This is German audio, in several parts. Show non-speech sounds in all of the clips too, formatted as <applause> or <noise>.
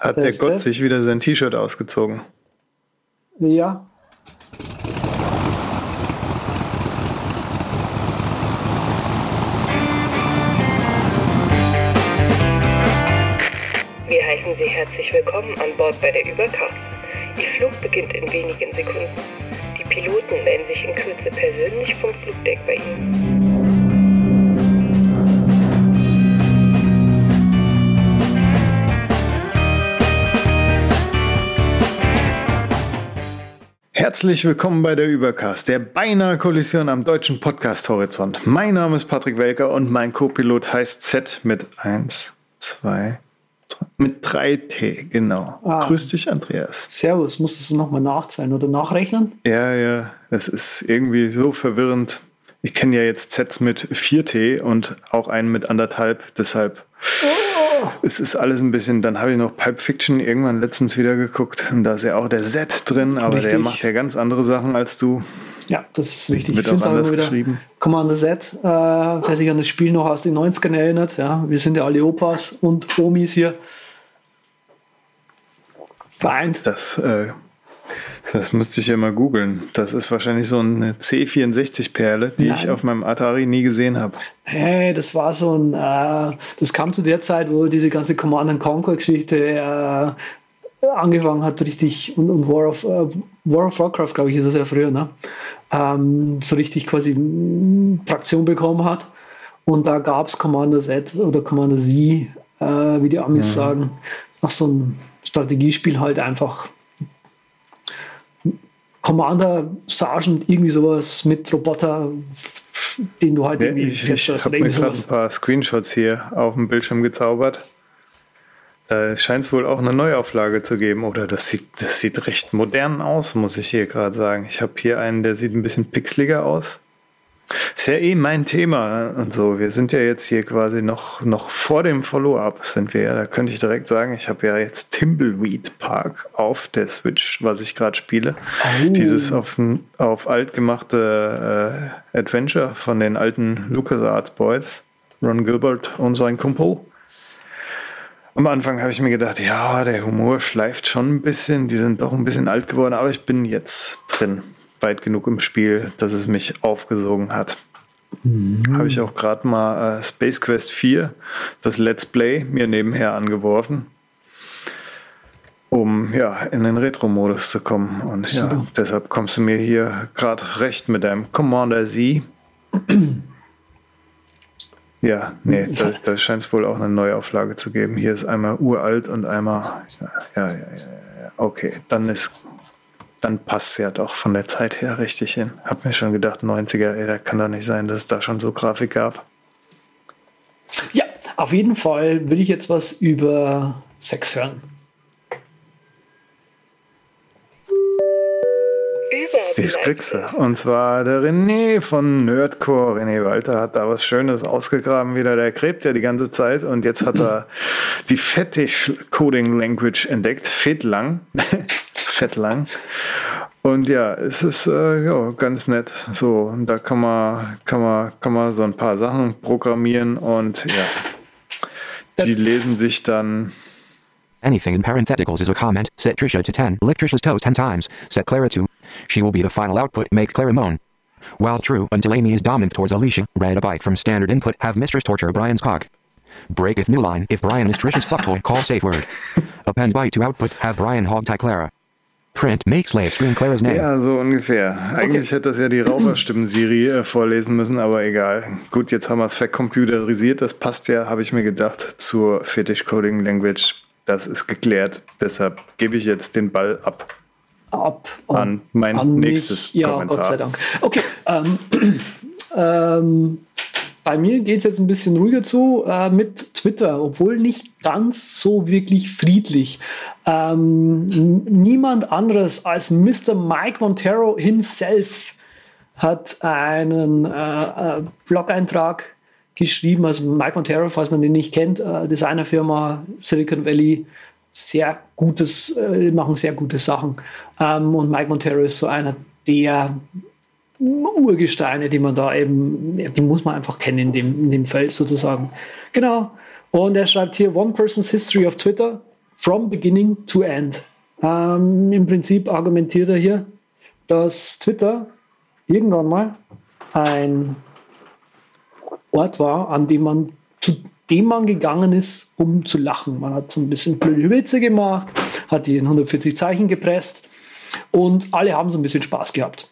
Hat der Gott das? sich wieder sein T-Shirt ausgezogen? Ja. Wir heißen Sie herzlich willkommen an Bord bei der Übercast. Ihr Flug beginnt in wenigen Sekunden. Die Piloten melden sich in Kürze persönlich vom Flugdeck bei Ihnen. Herzlich willkommen bei der Übercast, der beinahe Kollision am deutschen Podcast Horizont. Mein Name ist Patrick Welker und mein Co-Pilot heißt Z mit 1, 2, mit 3T, genau. Ah. Grüß dich, Andreas. Servus, musstest du nochmal nachzählen oder nachrechnen? Ja, ja, es ist irgendwie so verwirrend. Ich kenne ja jetzt Zs mit 4T und auch einen mit anderthalb, deshalb. Oh es ist alles ein bisschen, dann habe ich noch Pipe Fiction irgendwann letztens wieder geguckt und da ist ja auch der Set drin, aber richtig. der macht ja ganz andere Sachen als du. Ja, das ist richtig. Wird ich auch anders wieder geschrieben. Commander Z, äh, wer sich an das Spiel noch aus den 90ern erinnert, ja, wir sind ja alle Opas und Omis hier vereint. Das äh, das müsste ich ja mal googeln. Das ist wahrscheinlich so eine C64-Perle, die Nein. ich auf meinem Atari nie gesehen habe. Hey, das war so ein, äh, das kam zu der Zeit, wo diese ganze Command Conquer-Geschichte äh, angefangen hat, richtig, und, und War, of, äh, War of Warcraft, glaube ich, ist das ja früher, ne? Ähm, so richtig quasi Traktion bekommen hat. Und da gab es Commander Z oder Commander Z, äh, wie die Amis ja. sagen, nach so ein Strategiespiel halt einfach Commander Sergeant, irgendwie sowas mit Roboter, den du halt ja, irgendwie Ich, ich habe mir gerade ein paar Screenshots hier auf dem Bildschirm gezaubert. Da scheint es wohl auch eine Neuauflage zu geben. Oder das sieht, das sieht recht modern aus, muss ich hier gerade sagen. Ich habe hier einen, der sieht ein bisschen pixeliger aus. Ist ja eh mein Thema und so. Wir sind ja jetzt hier quasi noch, noch vor dem Follow-up sind wir ja. Da könnte ich direkt sagen, ich habe ja jetzt Timbleweed Park auf der Switch, was ich gerade spiele. Oh. Dieses auf, auf alt gemachte äh, Adventure von den alten LucasArts Boys. Ron Gilbert und sein Kumpel. Am Anfang habe ich mir gedacht, ja, der Humor schleift schon ein bisschen, die sind doch ein bisschen alt geworden, aber ich bin jetzt drin weit genug im Spiel, dass es mich aufgesogen hat. Mhm. Habe ich auch gerade mal äh, Space Quest 4, das Let's Play, mir nebenher angeworfen, um ja in den Retro-Modus zu kommen. Und ja, deshalb kommst du mir hier gerade recht mit deinem Commander Z. Ja, nee, da, da scheint es wohl auch eine Neuauflage zu geben. Hier ist einmal uralt und einmal. Ja, ja, ja, ja. Okay, dann ist dann passt es ja doch von der Zeit her richtig hin. Hab mir schon gedacht, 90er, ey, da kann doch nicht sein, dass es da schon so Grafik gab. Ja, auf jeden Fall will ich jetzt was über Sex hören. Das kriegst du. Und zwar der René von Nerdcore. René Walter hat da was Schönes ausgegraben wieder. Der gräbt ja die ganze Zeit und jetzt hat er <clears throat> die Fetish Coding Language entdeckt. Fetlang. Fettlang. Und ja, es ist äh, ja, ganz nett. So, und da kann man, kann man, kann man so ein paar Sachen programmieren und ja, die lesen sich dann. Anything in parentheticals is a comment. Set Trisha to 10. Lick Trisha's toes 10 times. Set Clara to. She will be the final output. Make Clara moan. While true, until Amy is dominant towards Alicia, read a byte from standard input. Have Mistress torture Brian's cock. Break if new line. If Brian is Trisha's fuck toy, call safe word. <laughs> Append byte to output. Have Brian hog tie Clara. Print, make slave, screen Clara's name. Ja, so ungefähr. Eigentlich okay. hätte das ja die Raucherstimmen-Siri äh, vorlesen müssen, aber egal. Gut, jetzt haben wir es vercomputerisiert. Das passt ja, habe ich mir gedacht, zur Fetish Coding Language. Das ist geklärt. Deshalb gebe ich jetzt den Ball ab. Ab an mein an nächstes mich. Ja, Kommentar. Gott sei Dank. Okay. Ähm, <clears throat> ähm, bei mir geht es jetzt ein bisschen ruhiger zu äh, mit Twitter, obwohl nicht ganz so wirklich friedlich. Ähm, niemand anderes als Mr. Mike Montero himself hat einen äh, äh, Blog-Eintrag geschrieben. Also Mike Montero, falls man den nicht kennt, äh, Designerfirma Silicon Valley, sehr gutes, äh, machen sehr gute Sachen. Ähm, und Mike Montero ist so einer der Urgesteine, die man da eben, die muss man einfach kennen in dem, in dem Feld sozusagen. Genau. Und er schreibt hier One Person's History of Twitter. from beginning to end. Ähm, Im Prinzip argumentiert er hier, dass Twitter irgendwann mal ein Ort war, an dem man zu dem man gegangen ist, um zu lachen. Man hat so ein bisschen blöde Witze gemacht, hat die in 140 Zeichen gepresst und alle haben so ein bisschen Spaß gehabt.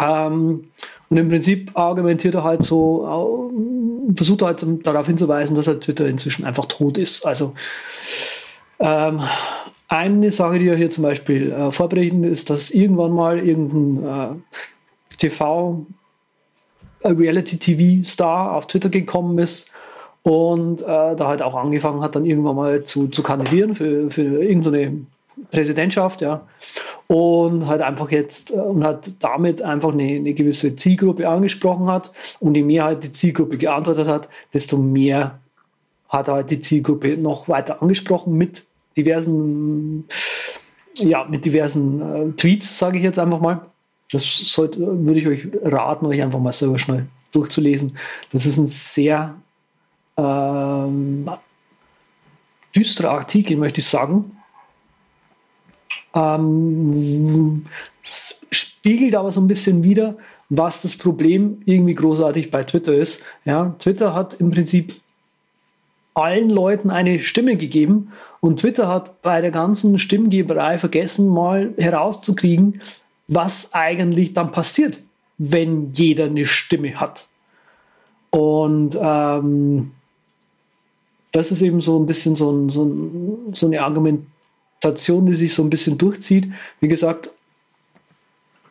Ähm, und im Prinzip argumentiert er halt so, versucht er halt darauf hinzuweisen, dass halt Twitter inzwischen einfach tot ist. Also ähm, eine Sache, die er hier zum Beispiel äh, vorberichten, ist, dass irgendwann mal irgendein äh, TV Reality-TV-Star auf Twitter gekommen ist und äh, da halt auch angefangen hat, dann irgendwann mal zu, zu kandidieren für, für irgendeine Präsidentschaft, ja. Und halt einfach jetzt äh, und hat damit einfach eine, eine gewisse Zielgruppe angesprochen hat und je mehr halt die Zielgruppe geantwortet hat, desto mehr hat er halt die Zielgruppe noch weiter angesprochen mit diversen, ja, mit diversen äh, Tweets, sage ich jetzt einfach mal. Das sollte, würde ich euch raten, euch einfach mal selber schnell durchzulesen. Das ist ein sehr ähm, düsterer Artikel, möchte ich sagen. Ähm, spiegelt aber so ein bisschen wieder, was das Problem irgendwie großartig bei Twitter ist. Ja, Twitter hat im Prinzip allen Leuten eine Stimme gegeben und Twitter hat bei der ganzen Stimmgeberei vergessen, mal herauszukriegen, was eigentlich dann passiert, wenn jeder eine Stimme hat. Und ähm, das ist eben so ein bisschen so, ein, so, ein, so, eine Argumentation, die sich so ein bisschen durchzieht. Wie gesagt,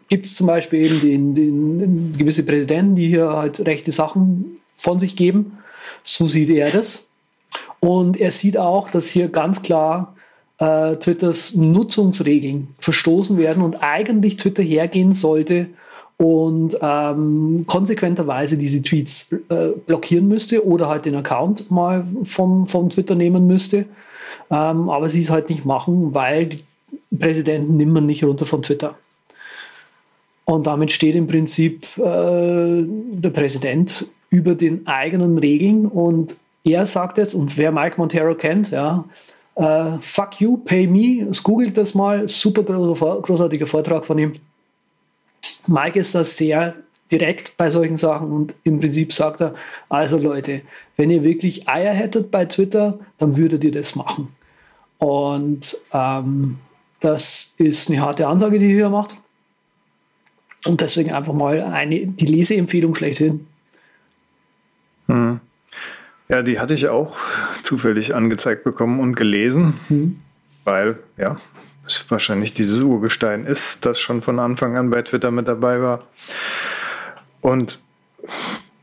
gibt es zum Beispiel eben den, den, gewisse Präsidenten, die hier halt rechte Sachen von sich geben. So sieht er das. Und er sieht auch, dass hier ganz klar äh, Twitters Nutzungsregeln verstoßen werden und eigentlich Twitter hergehen sollte und ähm, konsequenterweise diese Tweets äh, blockieren müsste oder halt den Account mal vom, vom Twitter nehmen müsste. Ähm, aber sie es halt nicht machen, weil die Präsidenten nimmt man nicht runter von Twitter. Und damit steht im Prinzip äh, der Präsident über den eigenen Regeln und er sagt jetzt, und wer Mike Montero kennt, ja, Uh, fuck you, pay me. Googelt das mal. Super großartiger Vortrag von ihm. Mike ist da sehr direkt bei solchen Sachen und im Prinzip sagt er, also Leute, wenn ihr wirklich Eier hättet bei Twitter, dann würdet ihr das machen. Und ähm, das ist eine harte Ansage, die er hier macht. Und deswegen einfach mal eine, die Leseempfehlung schlechthin. Hm. Ja, die hatte ich auch zufällig angezeigt bekommen und gelesen, mhm. weil, ja, es wahrscheinlich dieses Urgestein ist, das schon von Anfang an bei Twitter mit dabei war. Und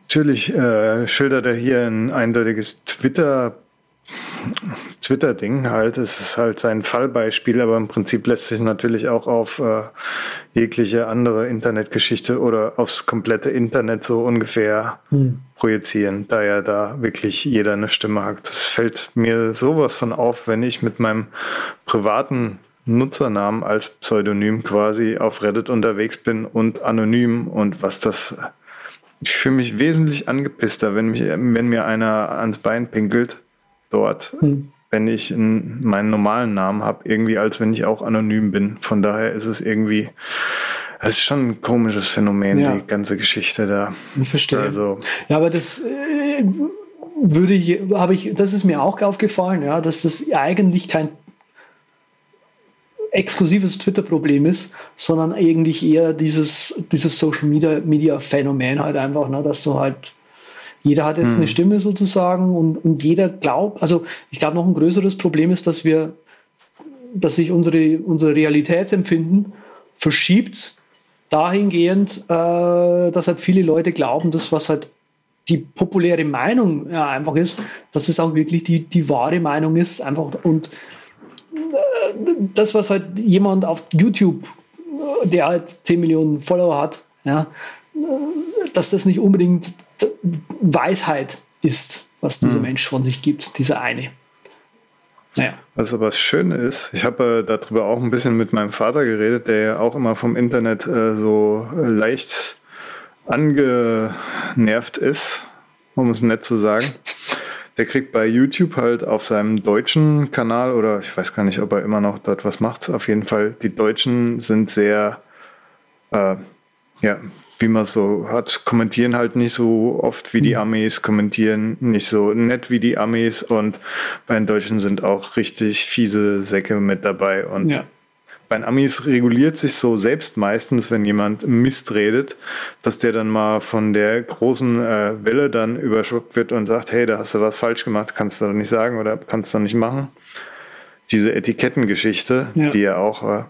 natürlich äh, schildert er hier ein eindeutiges Twitter- Twitter-Ding halt. Es ist halt sein Fallbeispiel, aber im Prinzip lässt sich natürlich auch auf äh, jegliche andere Internetgeschichte oder aufs komplette Internet so ungefähr hm. projizieren, da ja da wirklich jeder eine Stimme hat. Das fällt mir sowas von auf, wenn ich mit meinem privaten Nutzernamen als Pseudonym quasi auf Reddit unterwegs bin und anonym und was das ich fühle mich wesentlich angepisster, wenn, mich, wenn mir einer ans Bein pinkelt dort, hm. Wenn ich in, meinen normalen Namen habe, irgendwie als wenn ich auch anonym bin. Von daher ist es irgendwie, es ist schon ein komisches Phänomen, ja. die ganze Geschichte da. Ich verstehe. Also, ja, aber das äh, würde ich, habe ich, das ist mir auch aufgefallen, ja, dass das eigentlich kein exklusives Twitter-Problem ist, sondern eigentlich eher dieses, dieses Social Media, Media Phänomen halt einfach, ne, dass du halt jeder hat jetzt hm. eine Stimme sozusagen und, und jeder glaubt, also ich glaube noch ein größeres Problem ist, dass wir, dass sich unsere, unsere Realitätsempfinden verschiebt dahingehend, äh, dass halt viele Leute glauben, dass was halt die populäre Meinung ja, einfach ist, dass es auch wirklich die, die wahre Meinung ist, einfach und äh, das, was halt jemand auf YouTube, der halt 10 Millionen Follower hat, ja, äh, dass das nicht unbedingt Weisheit ist, was dieser hm. Mensch von sich gibt, dieser eine. Naja. Was aber das Schöne ist, ich habe äh, darüber auch ein bisschen mit meinem Vater geredet, der ja auch immer vom Internet äh, so äh, leicht angenervt ist, um es nett zu sagen. der kriegt bei YouTube halt auf seinem deutschen Kanal oder ich weiß gar nicht, ob er immer noch dort was macht. Auf jeden Fall, die Deutschen sind sehr, äh, ja, wie man so hat, kommentieren halt nicht so oft wie die mhm. Amis, kommentieren nicht so nett wie die Amis und bei den Deutschen sind auch richtig fiese Säcke mit dabei und ja. bei den Amis reguliert sich so selbst meistens, wenn jemand Mist redet, dass der dann mal von der großen äh, Welle dann überschluckt wird und sagt, hey, da hast du was falsch gemacht, kannst du doch nicht sagen oder kannst du nicht machen. Diese Etikettengeschichte, ja. die ja auch äh,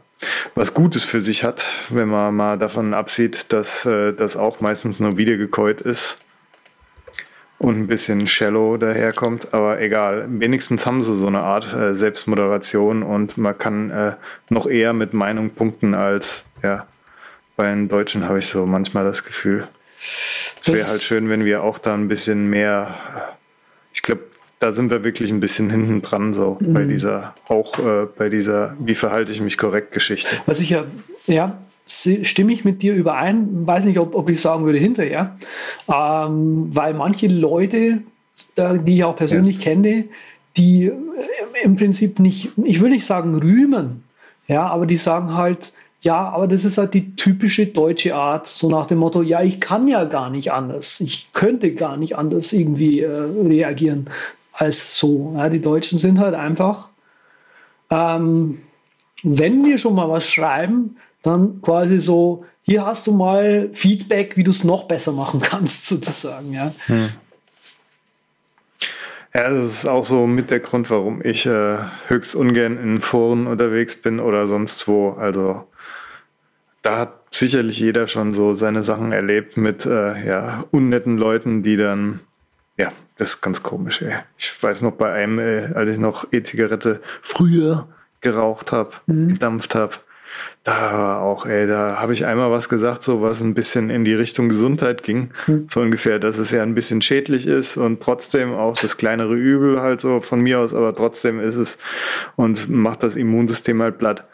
was Gutes für sich hat, wenn man mal davon absieht, dass äh, das auch meistens nur wiedergekäut ist und ein bisschen shallow daherkommt. Aber egal, wenigstens haben sie so eine Art äh, Selbstmoderation und man kann äh, noch eher mit Meinung punkten als ja, bei den Deutschen habe ich so manchmal das Gefühl. Es wäre halt schön, wenn wir auch da ein bisschen mehr, da sind wir wirklich ein bisschen hinten dran, so mhm. bei dieser, auch äh, bei dieser, wie verhalte ich mich korrekt Geschichte. Was ich ja, ja, stimme ich mit dir überein, weiß nicht, ob, ob ich sagen würde hinterher, ähm, weil manche Leute, die ich auch persönlich ja. kenne, die äh, im Prinzip nicht, ich will nicht sagen rühmen, ja, aber die sagen halt, ja, aber das ist halt die typische deutsche Art, so nach dem Motto, ja, ich kann ja gar nicht anders, ich könnte gar nicht anders irgendwie äh, reagieren als so. Ja, die Deutschen sind halt einfach, ähm, wenn wir schon mal was schreiben, dann quasi so, hier hast du mal Feedback, wie du es noch besser machen kannst, <laughs> sozusagen. Ja. Hm. Ja, das ist auch so mit der Grund, warum ich äh, höchst ungern in Foren unterwegs bin oder sonst wo. Also da hat sicherlich jeder schon so seine Sachen erlebt mit äh, ja, unnetten Leuten, die dann ja, das ist ganz komisch, ey. Ich weiß noch bei einem, äh, als ich noch E-Zigarette früher geraucht habe, mhm. gedampft habe, da auch, ey, da habe ich einmal was gesagt, so was ein bisschen in die Richtung Gesundheit ging. Mhm. So ungefähr, dass es ja ein bisschen schädlich ist und trotzdem auch das kleinere Übel halt so von mir aus, aber trotzdem ist es und macht das Immunsystem halt platt.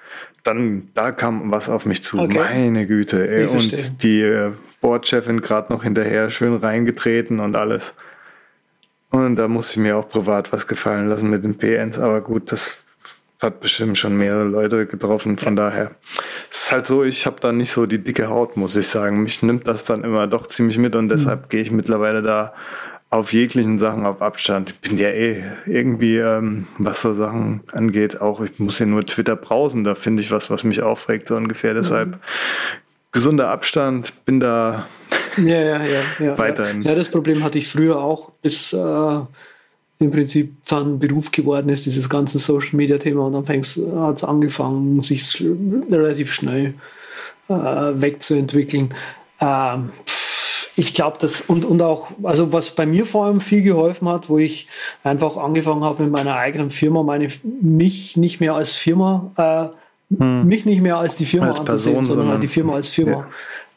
Dann, da kam was auf mich zu. Okay. Meine Güte, ey. Und die äh, Boardchefin gerade noch hinterher schön reingetreten und alles. Und da muss ich mir auch privat was gefallen lassen mit den PNs. Aber gut, das hat bestimmt schon mehrere Leute getroffen. Von ja. daher es ist halt so, ich habe da nicht so die dicke Haut, muss ich sagen. Mich nimmt das dann immer doch ziemlich mit und deshalb mhm. gehe ich mittlerweile da auf jeglichen Sachen auf Abstand. Ich bin ja eh irgendwie, ähm, was so Sachen angeht, auch ich muss ja nur Twitter browsen, da finde ich was, was mich aufregt, so ungefähr. Deshalb mhm. Gesunder Abstand, bin da ja, ja, ja, ja, <laughs> weiterhin. Ja. das Problem hatte ich früher auch, bis äh, im Prinzip dann Beruf geworden ist, dieses ganze Social Media Thema. Und dann hat es angefangen, sich relativ schnell äh, wegzuentwickeln. Ähm, ich glaube, das und, und auch, also was bei mir vor allem viel geholfen hat, wo ich einfach angefangen habe mit meiner eigenen Firma, meine mich nicht mehr als Firma, äh, hm. mich nicht mehr als die Firma als anzusehen, Person, sondern, sondern halt die Firma als Firma. Ja.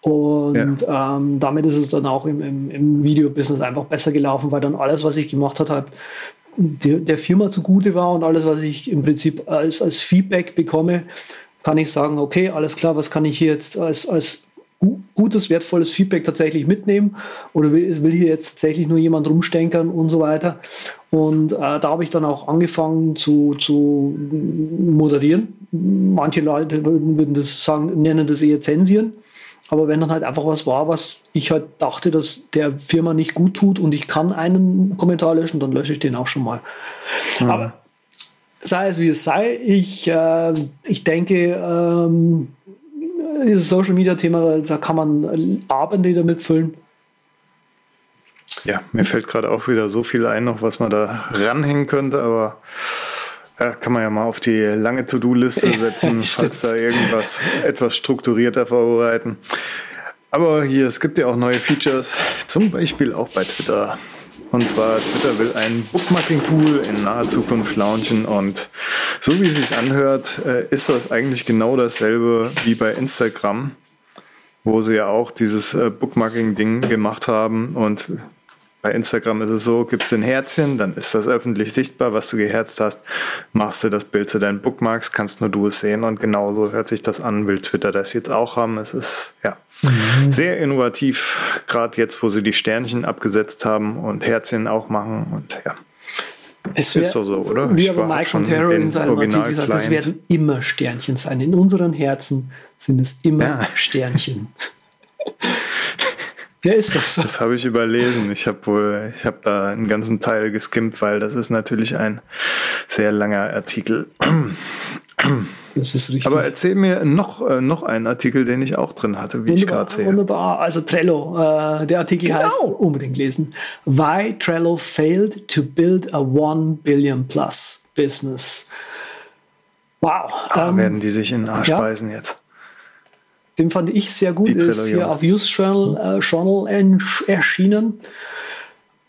Und ja. ähm, damit ist es dann auch im, im, im Videobusiness einfach besser gelaufen, weil dann alles, was ich gemacht habe, halt der, der Firma zugute war und alles, was ich im Prinzip als, als Feedback bekomme, kann ich sagen, okay, alles klar, was kann ich hier jetzt als, als gutes, wertvolles Feedback tatsächlich mitnehmen oder will, will hier jetzt tatsächlich nur jemand rumstenkern und so weiter. Und äh, da habe ich dann auch angefangen zu, zu moderieren. Manche Leute würden das sagen, nennen das eher zensieren. Aber wenn dann halt einfach was war, was ich halt dachte, dass der Firma nicht gut tut und ich kann einen Kommentar löschen, dann lösche ich den auch schon mal. Mhm. Aber sei es wie es sei, ich, äh, ich denke, ähm, dieses Social Media Thema, da kann man Abende damit füllen. Ja, mir fällt gerade auch wieder so viel ein, noch was man da ranhängen könnte, aber ja, kann man ja mal auf die lange To-Do-Liste <laughs> setzen, falls da irgendwas etwas strukturierter vorbereiten. Aber hier, es gibt ja auch neue Features, zum Beispiel auch bei Twitter. Und zwar, Twitter will ein Bookmarking-Tool in naher Zukunft launchen und so wie es sich anhört, äh, ist das eigentlich genau dasselbe wie bei Instagram, wo sie ja auch dieses äh, Bookmarking-Ding gemacht haben und bei Instagram ist es so, gibst ein Herzchen, dann ist das öffentlich sichtbar, was du geherzt hast. Machst du das Bild zu deinen Bookmarks, kannst nur du es sehen und genauso hört sich das an, will Twitter das jetzt auch haben. Es ist ja mhm. sehr innovativ, gerade jetzt, wo sie die Sternchen abgesetzt haben und Herzchen auch machen und ja. Es ist doch so, oder? Wie aber Mike Montero den in seinem Artikel sagt, das Original-Client. werden immer Sternchen sein. In unseren Herzen sind es immer Ja. Sternchen. <laughs> ja, ist das so. Das habe ich überlesen. Ich habe wohl, ich habe da einen ganzen Teil geskimmt, weil das ist natürlich ein sehr langer Artikel. Das ist richtig. Aber erzähl mir noch, äh, noch einen Artikel, den ich auch drin hatte, wie ich Wunderbar, gerade sehe. wunderbar. Also Trello, äh, der Artikel Genau. heißt unbedingt lesen. Why Trello failed to build a one billion plus business. Wow. Ah, ähm, werden die sich in den Arsch ja. beißen jetzt. Den fand ich sehr gut, Die ist hier Trello-Jungs. auf Use Journal, äh, Journal erschienen.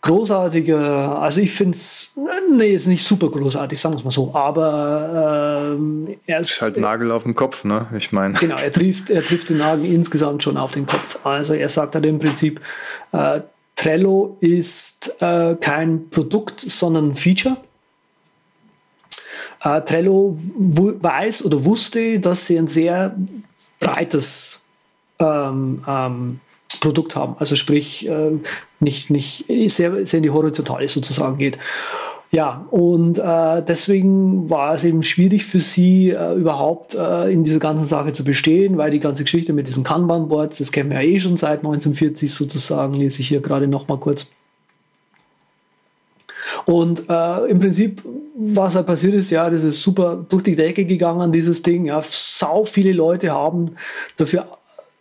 Großartige, also ich finde es, nee, ist nicht super großartig, sagen wir es mal so, aber ähm, er ist, Ist halt Nagel auf dem Kopf, ne? Ich meine. genau, er trifft, er trifft den Nagel insgesamt schon auf den Kopf. Also er sagt halt im Prinzip, äh, Trello ist äh, kein Produkt, sondern ein Feature. Äh, Trello weiß oder wusste, dass sie ein sehr breites ähm, ähm, Produkt haben. Also sprich, äh, nicht, nicht sehr, sehr in die Horizontale sozusagen geht. Ja, und äh, deswegen war es eben schwierig für sie äh, überhaupt äh, in dieser ganzen Sache zu bestehen, weil die ganze Geschichte mit diesen Kanban-Boards, das kennen wir ja eh schon seit 1940 sozusagen, lese ich hier gerade noch mal kurz. Und äh, im Prinzip, was halt passiert ist, ja, das ist super durch die Decke gegangen, dieses Ding. Ja, sau viele Leute haben dafür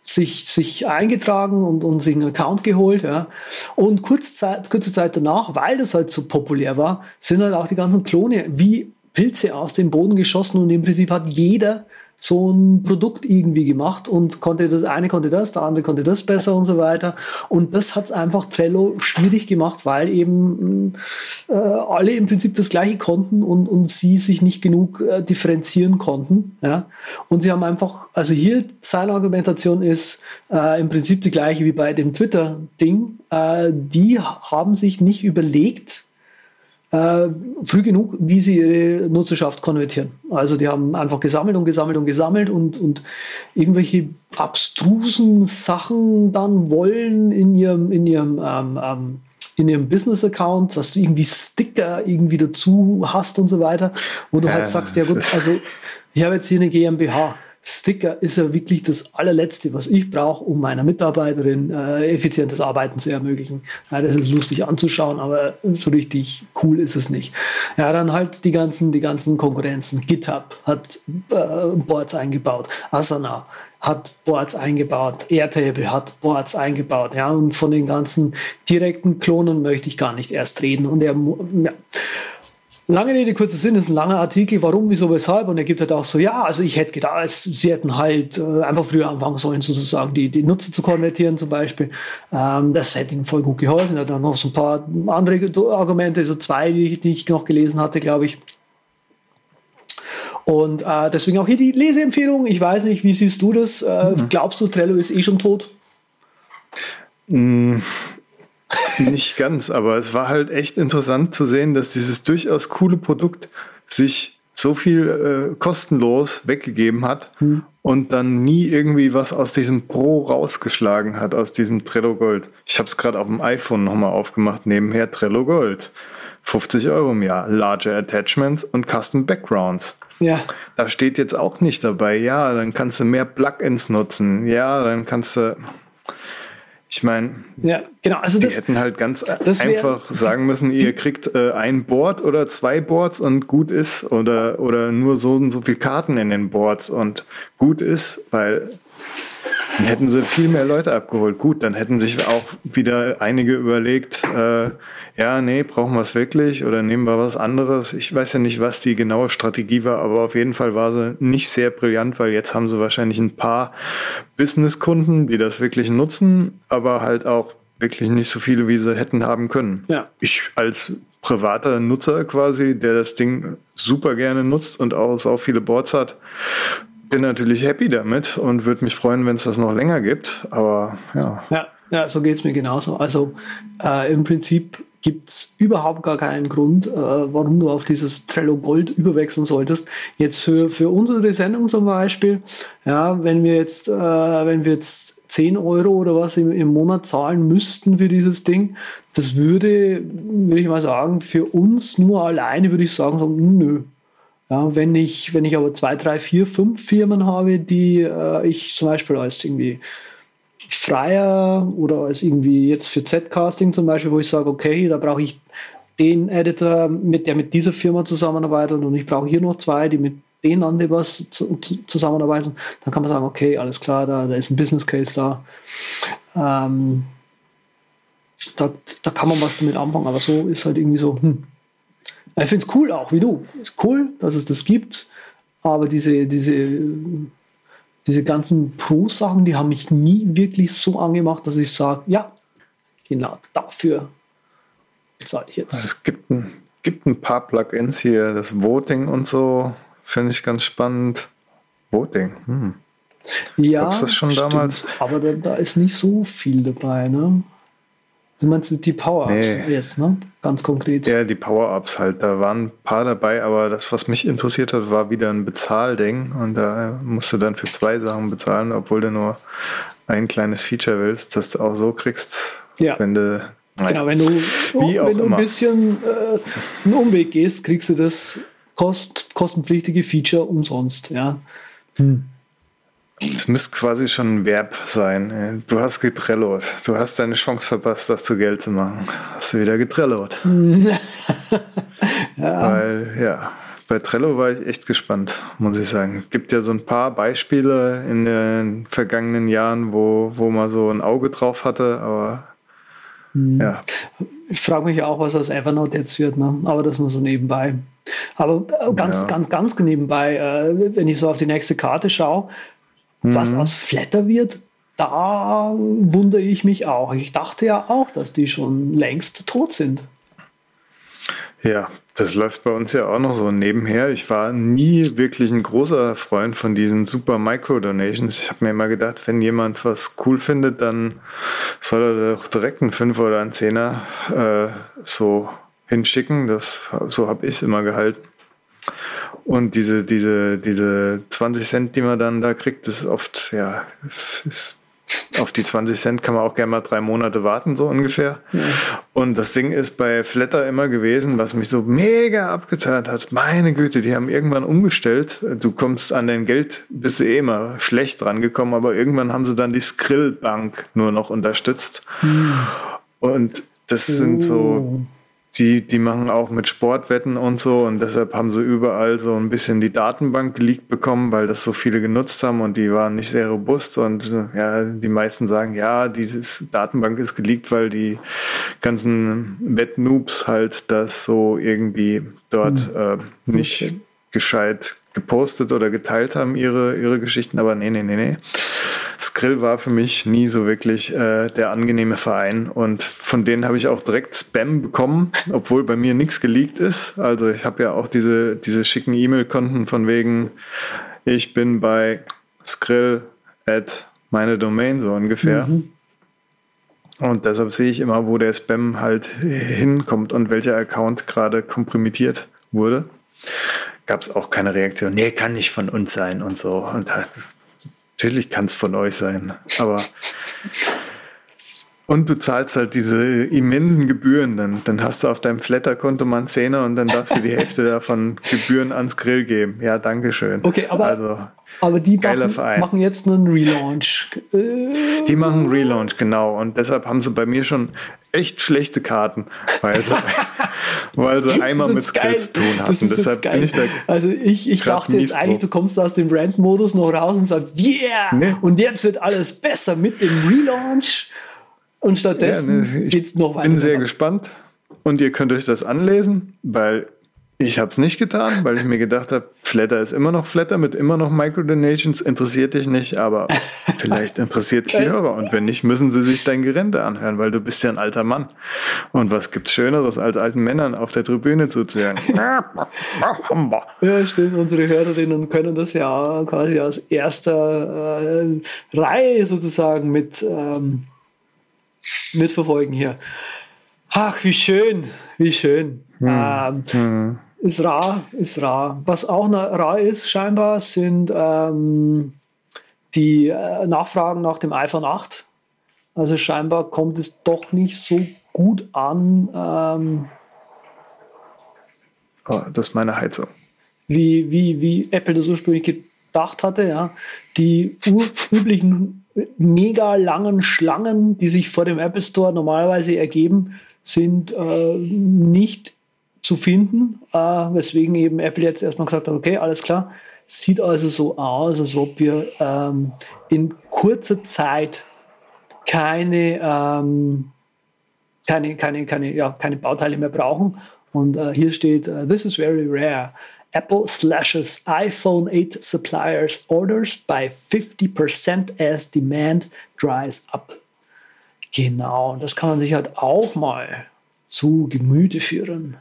sich, sich eingetragen und, und sich einen Account geholt. Ja. Und kurz Zeit, kurze Zeit danach, weil das halt so populär war, sind halt auch die ganzen Klone wie Pilze aus dem Boden geschossen und im Prinzip hat jeder so ein Produkt irgendwie gemacht und konnte das eine konnte das, der andere konnte das besser und so weiter. Und das hat es einfach Trello schwierig gemacht, weil eben äh, alle im Prinzip das gleiche konnten und, und sie sich nicht genug äh, differenzieren konnten. Ja? Und sie haben einfach, also hier seine Argumentation ist äh, im Prinzip die gleiche wie bei dem Twitter-Ding. Äh, die haben sich nicht überlegt, äh, früh genug, wie sie ihre Nutzerschaft konvertieren. Also die haben einfach gesammelt und gesammelt und gesammelt und, und irgendwelche abstrusen Sachen dann wollen in ihrem, in ihrem, ähm, ähm, in ihrem Business-Account, dass du irgendwie Sticker irgendwie dazu hast und so weiter, wo du Ja, halt sagst, ja gut, also ich habe jetzt hier eine GmbH. Sticker ist ja wirklich das allerletzte, was ich brauche, um meiner Mitarbeiterin äh, effizientes Arbeiten zu ermöglichen. Ja, das ist lustig anzuschauen, aber so richtig cool ist es nicht. Ja, dann halt die ganzen, die ganzen Konkurrenzen. GitHub hat äh, Boards eingebaut, Asana hat Boards eingebaut, Airtable hat Boards eingebaut, ja, und von den ganzen direkten Klonen möchte ich gar nicht erst reden. Und er, ja. Lange Rede, kurzer Sinn, ist ein langer Artikel, warum, wieso, weshalb. Und er gibt halt auch so, ja, also ich hätte gedacht, sie hätten halt äh, einfach früher anfangen sollen, sozusagen die, die Nutzer zu konvertieren zum Beispiel. Ähm, das hätte ihnen voll gut geholfen. Er hat dann noch so ein paar andere Argumente, so zwei, die ich, die ich noch gelesen hatte, glaube ich. Und äh, deswegen auch hier die Leseempfehlung. Ich weiß nicht, wie siehst du das? Äh, Glaubst du, Trello ist eh schon tot? Nicht ganz, aber es war halt echt interessant zu sehen, dass dieses durchaus coole Produkt sich so viel äh, kostenlos weggegeben hat und dann nie irgendwie was aus diesem Pro rausgeschlagen hat, aus diesem Trello Gold. Ich habe es gerade auf dem iPhone nochmal aufgemacht, nebenher Trello Gold. 50 Euro im Jahr, larger Attachments und Custom Backgrounds. Ja. Da steht jetzt auch nicht dabei, ja, dann kannst du mehr Plugins nutzen, ja, dann kannst du, ich meine, Ja, genau. Also die das, hätten halt ganz wär- einfach sagen müssen, ihr kriegt äh, ein Board oder zwei Boards und gut ist oder, oder nur so und so viel Karten in den Boards und gut ist, weil dann hätten sie viel mehr Leute abgeholt. Gut, dann hätten sich auch wieder einige überlegt, äh, ja, nee, brauchen wir es wirklich oder nehmen wir was anderes. Ich weiß ja nicht, was die genaue Strategie war, aber auf jeden Fall war sie nicht sehr brillant, weil jetzt haben sie wahrscheinlich ein paar Businesskunden, die das wirklich nutzen, aber halt auch wirklich nicht so viele, wie sie hätten haben können. Ja. Ich als privater Nutzer quasi, der das Ding super gerne nutzt und auch so viele Boards hat, bin natürlich happy damit und würde mich freuen, wenn es das noch länger gibt. Aber ja, Ja, ja so geht's mir genauso. Also äh, im Prinzip gibt's überhaupt gar keinen Grund, äh, warum du auf dieses Trello Gold überwechseln solltest. Jetzt für, für unsere Sendung zum Beispiel, ja, wenn wir jetzt, äh, wenn wir jetzt 10 Euro oder was im, im Monat zahlen müssten für dieses Ding, das würde, würde ich mal sagen, für uns nur alleine würde ich sagen, sagen nö. Ja, wenn ich, wenn ich aber zwei, drei, vier, fünf Firmen habe, die äh, ich zum Beispiel als irgendwie freier oder als irgendwie jetzt für Z-Casting zum Beispiel, wo ich sage, okay, da brauche ich den Editor, mit der mit dieser Firma zusammenarbeitet und ich brauche hier noch zwei, die mit denen an was zu, zu, zusammenarbeiten, dann kann man sagen, okay, alles klar, da, da ist ein Business Case da. Ähm, da, da kann man was damit anfangen, aber so ist halt irgendwie so, hm. Ich finde es cool auch, wie du. Ist cool, dass es das gibt, aber diese, diese, diese ganzen Pro-Sachen, die haben mich nie wirklich so angemacht, dass ich sage, ja, genau dafür zahle ich jetzt. Es gibt ein, gibt ein paar Plugins hier, das Voting und so, finde ich ganz spannend. Voting, hm. Ja, Gab's das schon stimmt. damals? Aber da, da ist nicht so viel dabei, ne? Du meinst die Power-Ups Nee. jetzt, ne? Ganz konkret. Ja, die Power-Ups halt. Da waren ein paar dabei, aber das, was mich interessiert hat, war wieder ein Bezahlding. Und da musst du dann für zwei Sachen bezahlen, obwohl du nur ein kleines Feature willst, das du auch so kriegst, Ja. wenn du. Genau, wenn du, Wie auch wenn du ein bisschen äh, einen Umweg gehst, kriegst du das kost, kostenpflichtige Feature umsonst. Ja. Es müsste quasi schon ein Verb sein. Du hast getrellot. Du hast deine Chance verpasst, das zu Geld zu machen. Hast du wieder getrellot. <laughs> Weil, ja, bei Trello war ich echt gespannt, muss ich sagen. Gibt ja so ein paar Beispiele in den vergangenen Jahren, wo, wo man so ein Auge drauf hatte, aber ja, Ich frage mich auch, was aus Evernote jetzt wird, ne? aber das nur so nebenbei. Aber äh, ganz, Ja. ganz, ganz nebenbei, äh, wenn ich so auf die nächste Karte schaue, was Mhm. aus Flatter wird, da wundere ich mich auch. Ich dachte ja auch, dass die schon längst tot sind. Ja, das läuft bei uns ja auch noch so nebenher. Ich war nie wirklich ein großer Freund von diesen super Micro-Donations. Ich habe mir immer gedacht, wenn jemand was cool findet, dann soll er doch direkt einen Fünfer oder einen Zehner äh, so hinschicken. Das, so habe ich es immer gehalten. Und diese, diese, diese 20 Cent, die man dann da kriegt, das ist oft, ja, auf die 20 Cent kann man auch gerne mal drei Monate warten, so ungefähr. Und das Ding ist bei Flatter immer gewesen, was mich so mega abgezahlt hat. Meine Güte, die haben irgendwann umgestellt. Du kommst an dein Geld, bist du eh immer schlecht rangekommen, aber irgendwann haben sie dann die Skrill-Bank nur noch unterstützt. Und das sind so, die, die machen auch mit Sportwetten und so und deshalb haben sie überall so ein bisschen die Datenbank geleakt bekommen, weil das so viele genutzt haben und die waren nicht sehr robust und ja, die meisten sagen, ja, diese Datenbank ist geleakt, weil die ganzen Wettnoobs halt das so irgendwie dort äh, nicht gescheit gepostet oder geteilt haben, ihre, ihre Geschichten, aber nee, nee, nee, nee. Skrill war für mich nie so wirklich äh, der angenehme Verein und von denen habe ich auch direkt Spam bekommen, obwohl bei mir nichts geleakt ist. Also ich habe ja auch diese, diese schicken E-Mail-Konten von wegen, ich bin bei Skrill at meine Domain so ungefähr. Und deshalb sehe ich immer, wo der Spam halt hinkommt und welcher Account gerade kompromittiert wurde. Gab es auch keine Reaktion. Nee, kann nicht von uns sein und so. Und das, natürlich kann es von euch sein. Aber und du zahlst halt diese immensen Gebühren dann. Dann hast du auf deinem Flatter-Konto mal einen Zehner und dann darfst du die Hälfte davon Gebühren ans Grill geben. Ja, danke schön. Okay, aber, also, aber die machen, machen jetzt einen Relaunch. Äh, Die machen einen Relaunch, genau. Und deshalb haben sie bei mir schon echt schlechte Karten, weil sie, <laughs> weil sie einmal mit geil. Skill zu tun hatten. Deshalb bin ich da also ich, ich dachte jetzt eigentlich, du kommst aus dem Rant-Modus noch raus und sagst, yeah! Nee. Und jetzt wird alles besser mit dem Relaunch. Und stattdessen Ja, ne, ich geht's noch weiter. bin sehr gespannt und ihr könnt euch das anlesen, weil ich habe es nicht getan, weil ich mir gedacht habe, Flatter ist immer noch Flatter mit immer noch Microdonations, interessiert dich nicht, aber <laughs> vielleicht interessiert es die Hörer und wenn nicht, müssen sie sich dein Gerente anhören, weil du bist ja ein alter Mann. Und was gibt's Schöneres, als alten Männern auf der Tribüne zuzuhören? <laughs> Ja, stimmt. Unsere Hörerinnen können das ja quasi aus erster äh, Reihe sozusagen mit ähm, mitverfolgen hier. Ach, wie schön, wie schön. Ähm, Ist rar, ist rar. Was auch rar ist, scheinbar, sind ähm, die äh, Nachfragen nach dem iPhone 8. Also scheinbar kommt es doch nicht so gut an. Ähm, oh, das ist meine Heizung. Wie, wie, wie Apple das ursprünglich gedacht hatte. Ja. Die üblichen mega langen Schlangen, die sich vor dem Apple Store normalerweise ergeben, sind äh, nicht zu finden, äh, weswegen eben Apple jetzt erstmal gesagt hat, okay, alles klar, sieht also so aus, als ob wir ähm, in kurzer Zeit keine, ähm, keine, keine, keine, ja, keine Bauteile mehr brauchen. Und äh, hier steht, uh, this is very rare. Apple slashes iPhone 8 suppliers orders by 50% as demand dries up. Genau, das kann man sich halt auch mal zu Gemüte führen.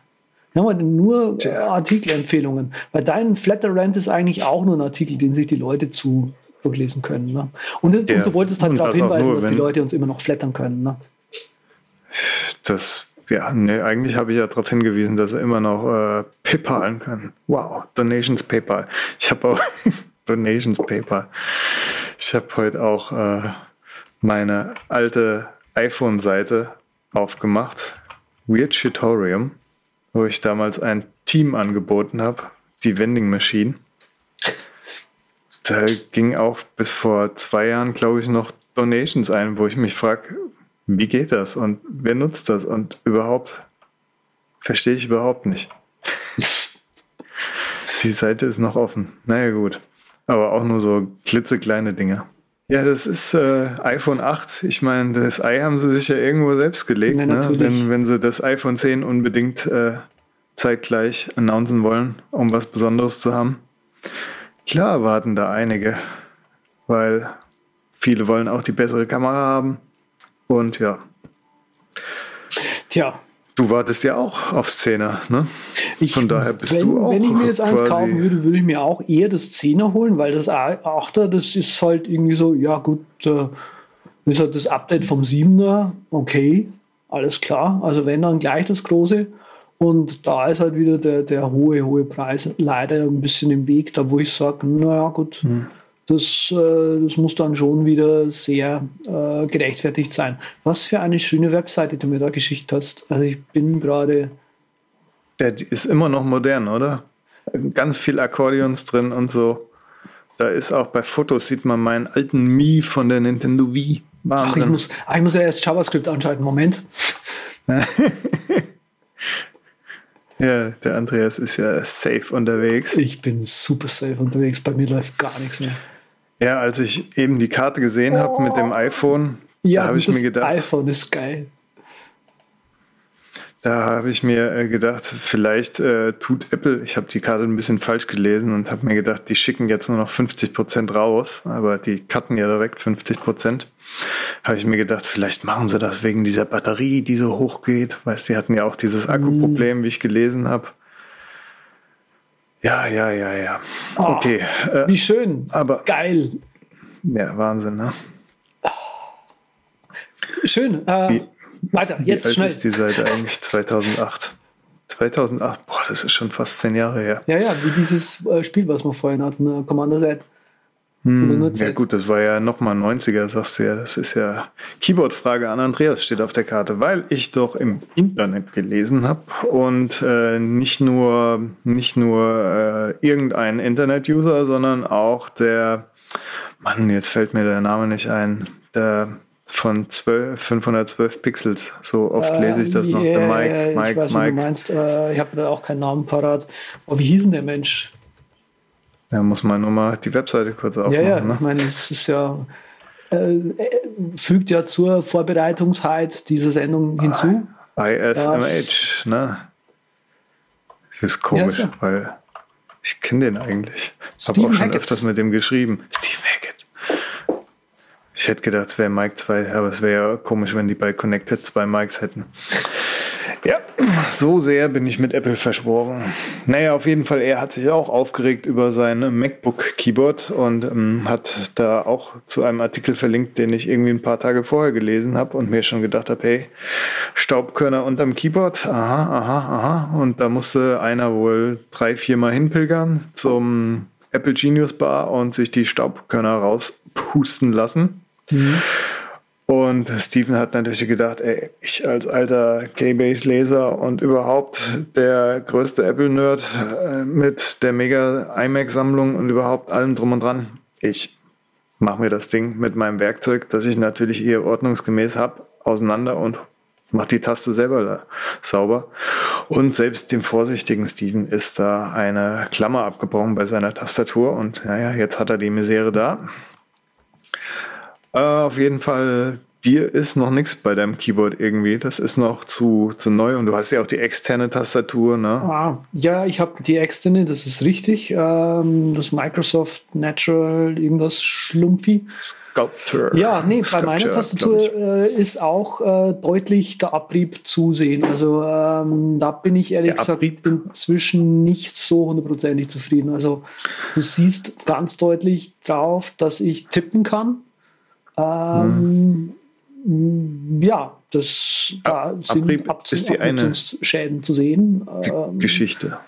Wir haben nur Tja. Artikelempfehlungen. Bei deinem Flatter Rant ist eigentlich auch nur ein Artikel, den sich die Leute zu durchlesen können. Ne? Und, und, du wolltest halt darauf hinweisen, nur, dass die Leute uns immer noch flattern können. Ne? Das, ja, nee, eigentlich habe ich ja darauf hingewiesen, dass er immer noch äh, PayPalen kann. Wow, Donations PayPal. Ich habe auch <laughs> Donations PayPal. Ich habe heute auch äh, meine alte iPhone-Seite aufgemacht. Weird Shitorium, wo ich damals ein Team angeboten habe, die Vending Machine. Da ging auch bis vor zwei Jahren, glaube ich, noch Donations ein, wo ich mich frage, wie geht das und wer nutzt das und überhaupt verstehe ich überhaupt nicht. <laughs> Die Seite ist noch offen. Naja, gut. Aber auch nur so klitzekleine Dinge. Ja, das ist äh, iPhone 8. Ich meine, das Ei haben sie sich ja irgendwo selbst gelegt, ja, ne? wenn, wenn sie das iPhone 10 unbedingt äh, zeitgleich announcen wollen, um was Besonderes zu haben. Klar warten da einige, weil viele wollen auch die bessere Kamera haben. Und ja. Tja, Du wartest ja auch auf Szene, ne? Ich, Von daher bist wenn, du auch. Wenn ich mir jetzt eins kaufen würde, würde ich mir auch eher das Zehner holen, weil das Achter, das ist halt irgendwie so, ja gut, äh, ist halt das Update vom Siebener, okay, alles klar. Also wenn dann gleich das große. Und da ist halt wieder der, der hohe, hohe Preis leider ein bisschen im Weg, da wo ich sage, naja gut, hm das, äh, das muss dann schon wieder sehr äh, gerechtfertigt sein. Was für eine schöne Webseite du mir da geschickt hast. Also ich bin gerade. Der ist immer noch modern, oder? Ganz viel Akkordeons drin und so. Da ist auch bei Fotos sieht man meinen alten Mi von der Nintendo Wii. Ach, ich muss, ich muss ja erst JavaScript anschalten. Moment. <laughs> ja, der Andreas ist ja safe unterwegs. Ich bin super safe unterwegs. Bei mir läuft gar nichts mehr. Ja, als ich eben die Karte gesehen oh. habe mit dem iPhone, ja, da habe ich mir gedacht. IPhone ist geil. Da habe ich mir äh, gedacht, vielleicht äh, tut Apple, ich habe die Karte ein bisschen falsch gelesen und habe mir gedacht, die schicken jetzt nur noch 50% raus, aber die cutten ja direkt 50%. Habe ich mir gedacht, vielleicht machen sie das wegen dieser Batterie, die so hoch geht. Weißt, die hatten ja auch dieses Akkuproblem, wie ich gelesen habe. Ja, ja, ja, ja. Oh, okay. Äh, wie schön. Aber geil. Ja, Wahnsinn, ne? Schön. Äh, wie, weiter, jetzt wie alt schnell. ist die Seite eigentlich 2008? 2008, boah, das ist schon fast zehn Jahre her. Ja, ja, wie dieses äh, Spiel, was wir vorhin hatten, Commander Z. Hm, ja gut, das war ja nochmal 90er, sagst du ja. Das ist ja Keyboard-Frage an Andreas steht auf der Karte, weil ich doch im Internet gelesen habe und äh, nicht nur, nicht nur äh, irgendein Internet-User, sondern auch der, Mann, jetzt fällt mir der Name nicht ein, der von 12, 512 Pixels. So oft äh, lese ich das noch. der Mike, Mike, ich weiß, Mike. du meinst. Äh, ich habe da auch keinen Namen parat. Oh, wie hieß denn der Mensch? Ja, muss man nur mal die Webseite kurz aufmachen. Ja, ja, ne? ich meine, es ist ja, äh, fügt ja zur Vorbereitungsheit dieser Sendung hinzu. Ah, ISMH, ne? Das ist komisch, ja, weil ich kenne den eigentlich. Habe auch schon Hackett. öfters mit dem geschrieben. Steve Hackett. Ich hätte gedacht, es wäre Mike 2, aber es wäre ja komisch, wenn die bei Connected zwei Mikes hätten. Ja, so sehr bin ich mit Apple verschworen. Naja, auf jeden Fall, er hat sich auch aufgeregt über sein MacBook Keyboard und ähm, hat da auch zu einem Artikel verlinkt, den ich irgendwie ein paar Tage vorher gelesen habe und mir schon gedacht habe, hey, Staubkörner unterm Keyboard, aha, aha, aha. Und da musste einer wohl drei, viermal hinpilgern zum Apple Genius Bar und sich die Staubkörner rauspusten lassen. Mhm. Und Steven hat natürlich gedacht, ey, ich als alter K-Base-Leser und überhaupt der größte Apple-Nerd äh, mit der mega iMac-Sammlung und überhaupt allem drum und dran, ich mache mir das Ding mit meinem Werkzeug, das ich natürlich hier ordnungsgemäß habe, auseinander und macht die Taste selber sauber. Und selbst dem vorsichtigen Steven ist da eine Klammer abgebrochen bei seiner Tastatur und naja, jetzt hat er die Misere da. Äh, auf jeden Fall, dir ist noch nichts bei deinem Keyboard irgendwie. Das ist noch zu, zu neu und du hast ja auch die externe Tastatur, ne? Ah, ja, ich habe die externe, das ist richtig. Ähm, das Microsoft Natural, irgendwas Schlumpfi. Sculpture. Ja, nee, bei meiner Tastatur äh, ist auch äh, deutlich der Abrieb zu sehen. Also ähm, da bin ich ehrlich der gesagt inzwischen nicht so hundertprozentig zufrieden. Also du siehst ganz deutlich drauf, dass ich tippen kann. Ähm, hm. Ja, das da sind Abrieb ab ist die eine Schäden zu sehen. Ähm, Geschichte.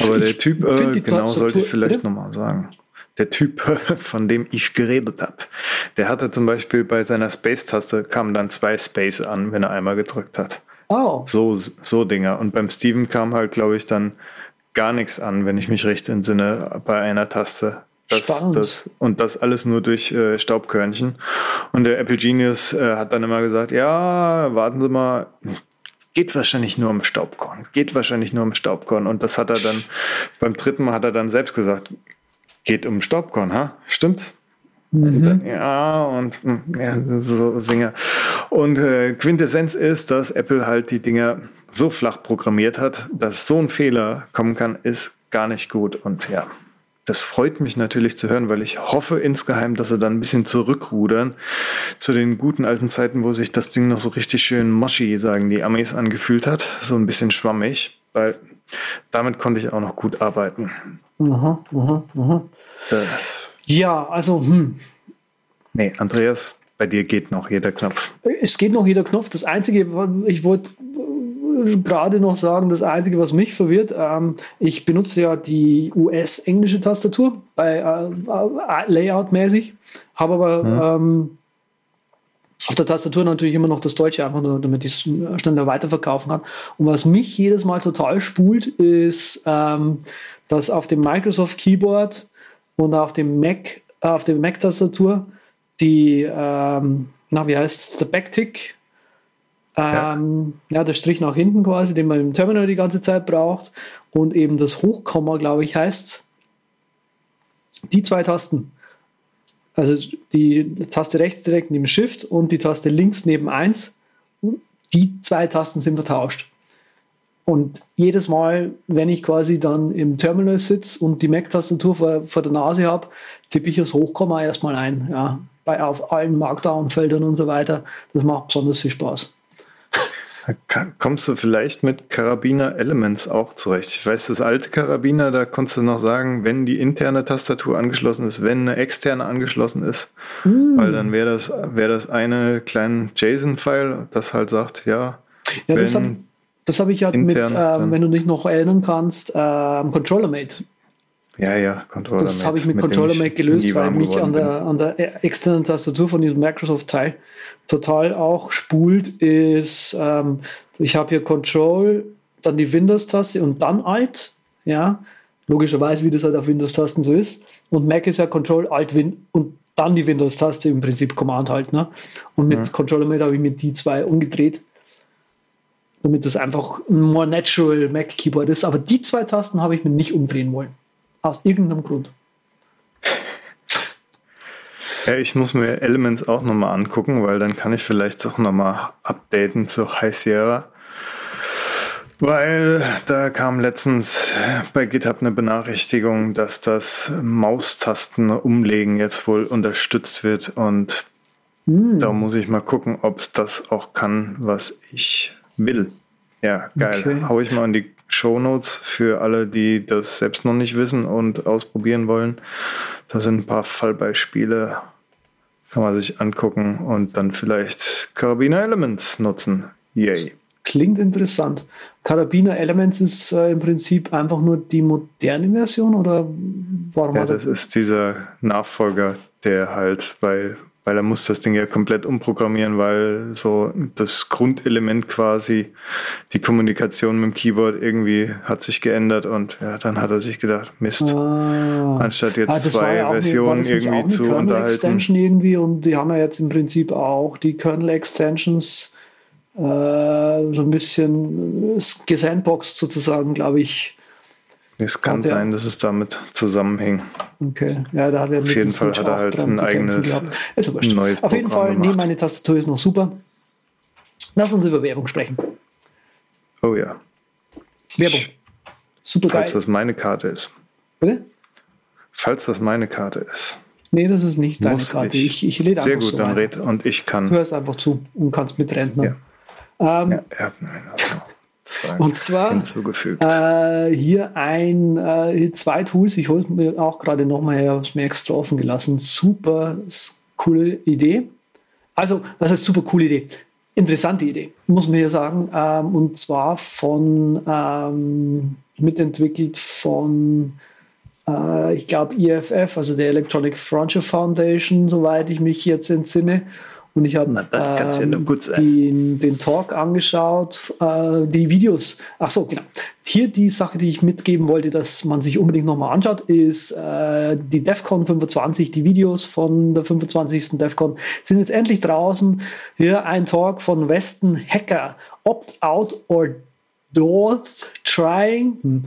Aber der Typ, äh, genau sollte ich vielleicht nochmal sagen. Der Typ, <laughs> von dem ich geredet habe, der hatte zum Beispiel bei seiner Space-Taste kamen dann zwei Space an, wenn er einmal gedrückt hat. Oh. So, so Dinger. Und beim Steven kam halt, glaube ich, dann gar nichts an, wenn ich mich recht entsinne, bei einer Taste. Das, das, und das alles nur durch äh, Staubkörnchen. Und der Apple Genius äh, hat dann immer gesagt, ja, warten Sie mal, geht wahrscheinlich nur um Staubkorn, geht wahrscheinlich nur um Staubkorn. Und das hat er dann, beim dritten Mal hat er dann selbst gesagt, geht um Staubkorn, ha? Stimmt's? Mhm. Und dann, ja, und hm, ja, so Singer. Und äh, Quintessenz ist, dass Apple halt die Dinger so flach programmiert hat, dass so ein Fehler kommen kann, ist gar nicht gut. Und ja, das freut mich natürlich zu hören, weil ich hoffe insgeheim, dass sie dann ein bisschen zurückrudern zu den guten alten Zeiten, wo sich das Ding noch so richtig schön Moshi, sagen die Amis, angefühlt hat. So ein bisschen schwammig, weil damit konnte ich auch noch gut arbeiten. Aha, aha, aha. ja, also, hm. Nee, Andreas, bei dir geht noch jeder Knopf. Es geht noch jeder Knopf. Das Einzige, ich wollte gerade noch sagen, das Einzige, was mich verwirrt, ähm, ich benutze ja die US-englische Tastatur bei äh, äh, Layout-mäßig, habe aber mhm. ähm, auf der Tastatur natürlich immer noch das Deutsche, einfach nur, damit ich es schneller weiterverkaufen kann. Und was mich jedes Mal total spult, ist, ähm, dass auf dem Microsoft Keyboard und auf dem Mac, äh, auf der Mac-Tastatur die, ähm, na, wie heißt es, der Backtick ähm, ja. ja, der Strich nach hinten quasi, den man im Terminal die ganze Zeit braucht. Und eben das Hochkomma, glaube ich, heißt Die zwei Tasten. Also die Taste rechts direkt neben Shift und die Taste links neben 1. Die zwei Tasten sind vertauscht. Und jedes Mal, wenn ich quasi dann im Terminal sitze und die Mac-Tastatur vor, vor, der Nase habe, tippe ich das Hochkomma erstmal ein. Ja, bei auf allen Markdown-Feldern und so weiter. Das macht besonders viel Spaß. Kommst du vielleicht mit Karabiner Elements auch zurecht? Ich weiß, das alte Karabiner, da konntest du noch sagen, wenn die interne Tastatur angeschlossen ist, wenn eine externe angeschlossen ist, mm. weil dann wäre das, wäre das eine kleine JSON-File, das halt sagt, ja. Ja, das habe hab ich ja mit, ähm, wenn du dich noch erinnern kannst, ähm, ControllerMate. Ja, ja, ControllerMate. Das habe ich mit, mit ControllerMate gelöst, weil mich an der, an der externen Tastatur von diesem Microsoft-Teil total auch spult, ist, ähm, ich habe hier Control, dann die Windows-Taste und dann Alt, ja, logischerweise, wie das halt auf Windows-Tasten so ist. Und Mac ist ja Control, Alt, Win und dann die Windows-Taste im Prinzip Command halt, ne? Und mit ja. Controller habe ich mir die zwei umgedreht, damit das einfach ein more natural Mac-Keyboard ist. Aber die zwei Tasten habe ich mir nicht umdrehen wollen. Aus irgendeinem Grund. Ja, ich muss mir Elements auch nochmal angucken, weil dann kann ich vielleicht auch nochmal updaten zu High Sierra. Weil da kam letztens bei GitHub eine Benachrichtigung, dass das Maustasten umlegen jetzt wohl unterstützt wird und hm. da muss ich mal gucken, ob es das auch kann, was ich will. Ja, geil. Okay. Hau ich mal in die Show Notes für alle, die das selbst noch nicht wissen und ausprobieren wollen. Da sind ein paar Fallbeispiele kann man sich angucken und dann vielleicht Carabiner Elements nutzen. Yay. klingt interessant. Carabiner Elements ist äh, im Prinzip einfach nur die moderne Version oder warum? Ja, das ist dieser Nachfolger, der halt, weil weil er muss das Ding ja komplett umprogrammieren, weil so das Grundelement quasi, die Kommunikation mit dem Keyboard irgendwie hat sich geändert und ja, dann hat er sich gedacht, Mist, ah. anstatt jetzt ah, zwei ja Versionen eine, irgendwie zu Kernel unterhalten. Extension irgendwie und die haben ja jetzt im Prinzip auch die Kernel Extensions äh, so ein bisschen gesandboxed sozusagen, glaube ich, es kann hat sein, dass es damit zusammenhängt. Okay, ja, da hat er Auf jeden Fall hat er halt ein eigenes aber neues Auf jeden Fall, nee, meine Tastatur ist noch super. Lass uns über Werbung sprechen. Oh ja. Werbung. Super Falls geil. das meine Karte ist. Bitte? Falls das meine Karte ist. Nee, das ist nicht deine Karte. Ich, ich, ich lese Sehr gut, so dann red und ich kann. Du hörst einfach zu und kannst mitreden. Ja. Ähm, ja, ja, und zwar hinzugefügt. Äh, hier ein, äh, zwei Tools, ich hole es mir auch gerade nochmal her, habe es mir extra offen gelassen. Super coole Idee. Also, was heißt super coole Idee? Interessante Idee, muss man hier sagen. Ähm, und zwar von, ähm, mitentwickelt von, äh, ich glaube, IFF, also der Electronic Frontier Foundation, soweit ich mich jetzt entsinne. Und ich habe ähm, ja den, den, Talk angeschaut, äh, die Videos. Ach so, genau. Hier die Sache, die ich mitgeben wollte, dass man sich unbedingt nochmal anschaut, ist äh, die DEFCON 25. Die Videos von der 25. DEFCON sind jetzt endlich draußen. Hier ein Talk von Weston Hacker. Opt-out or Dorth trying. Hm.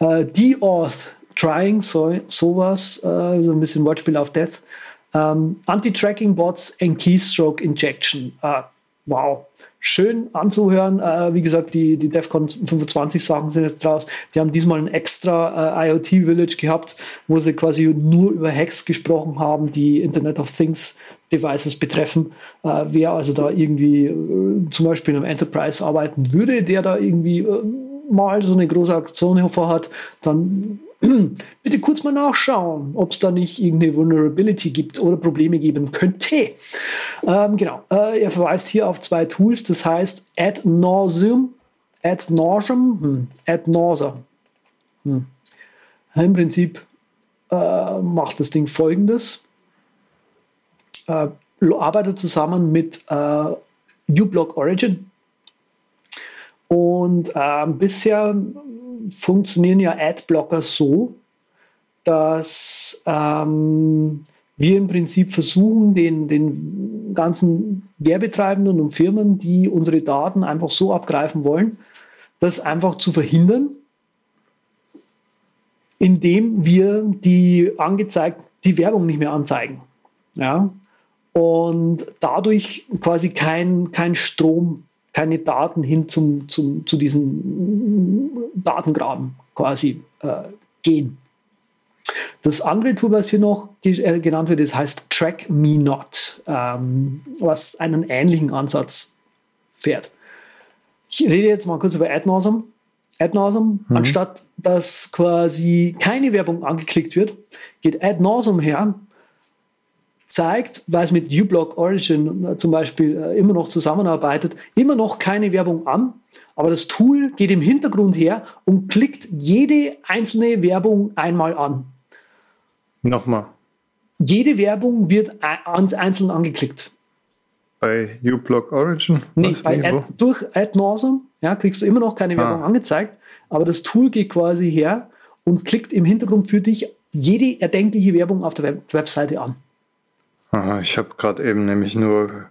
Äh, Deauth trying, so, sowas. Äh, so ein bisschen Wortspiel auf Death. Ähm, Anti-Tracking-Bots and Keystroke Injection. Äh, wow. Schön anzuhören. Äh, wie gesagt, die, die DEFCON 25 Sachen sind jetzt draus. Die haben diesmal ein extra äh, IoT-Village gehabt, wo sie quasi nur über Hacks gesprochen haben, die Internet of Things Devices betreffen. Äh, wer also da irgendwie äh, zum Beispiel in einem Enterprise arbeiten würde, der da irgendwie äh, mal so eine große Aktion hervorhat, dann <clears throat> bitte kurz mal nachschauen, ob es da nicht irgendeine Vulnerability gibt oder Probleme geben könnte. Ähm, genau, äh, er verweist hier auf zwei Tools, das heißt Ad nauseum, Ad nauseum, hm, Ad nauseum. Hm. Im Prinzip äh, macht das Ding folgendes. Äh, arbeitet zusammen mit äh, uBlock Origin. Und ähm, bisher funktionieren ja Adblocker so, dass ähm, wir im Prinzip versuchen, den, den ganzen Werbetreibenden und Firmen, die unsere Daten einfach so abgreifen wollen, das einfach zu verhindern, indem wir die angezeigt, die Werbung nicht mehr anzeigen. Ja? Und dadurch quasi kein, kein Strom keine Daten hin zum, zum, zu diesen Datengraben quasi äh, gehen. Das andere Tool, was hier noch äh, genannt wird, das heißt Track Me Not, ähm, was einen ähnlichen Ansatz fährt. Ich rede jetzt mal kurz über AdNawsome. AdNawsome, mhm. anstatt dass quasi keine Werbung angeklickt wird, geht AdNawsome her zeigt, weil es mit uBlock Origin äh, zum Beispiel äh, immer noch zusammenarbeitet, immer noch keine Werbung an, aber das Tool geht im Hintergrund her und klickt jede einzelne Werbung einmal an. Nochmal. Jede Werbung wird einzeln angeklickt. Bei uBlock Origin? Nee, bei Ad, durch AdNawsome ja, kriegst du immer noch keine Werbung ah. angezeigt, aber das Tool geht quasi her und klickt im Hintergrund für dich jede erdenkliche Werbung auf der Web Webseite an. Aha, ich habe gerade eben nämlich nur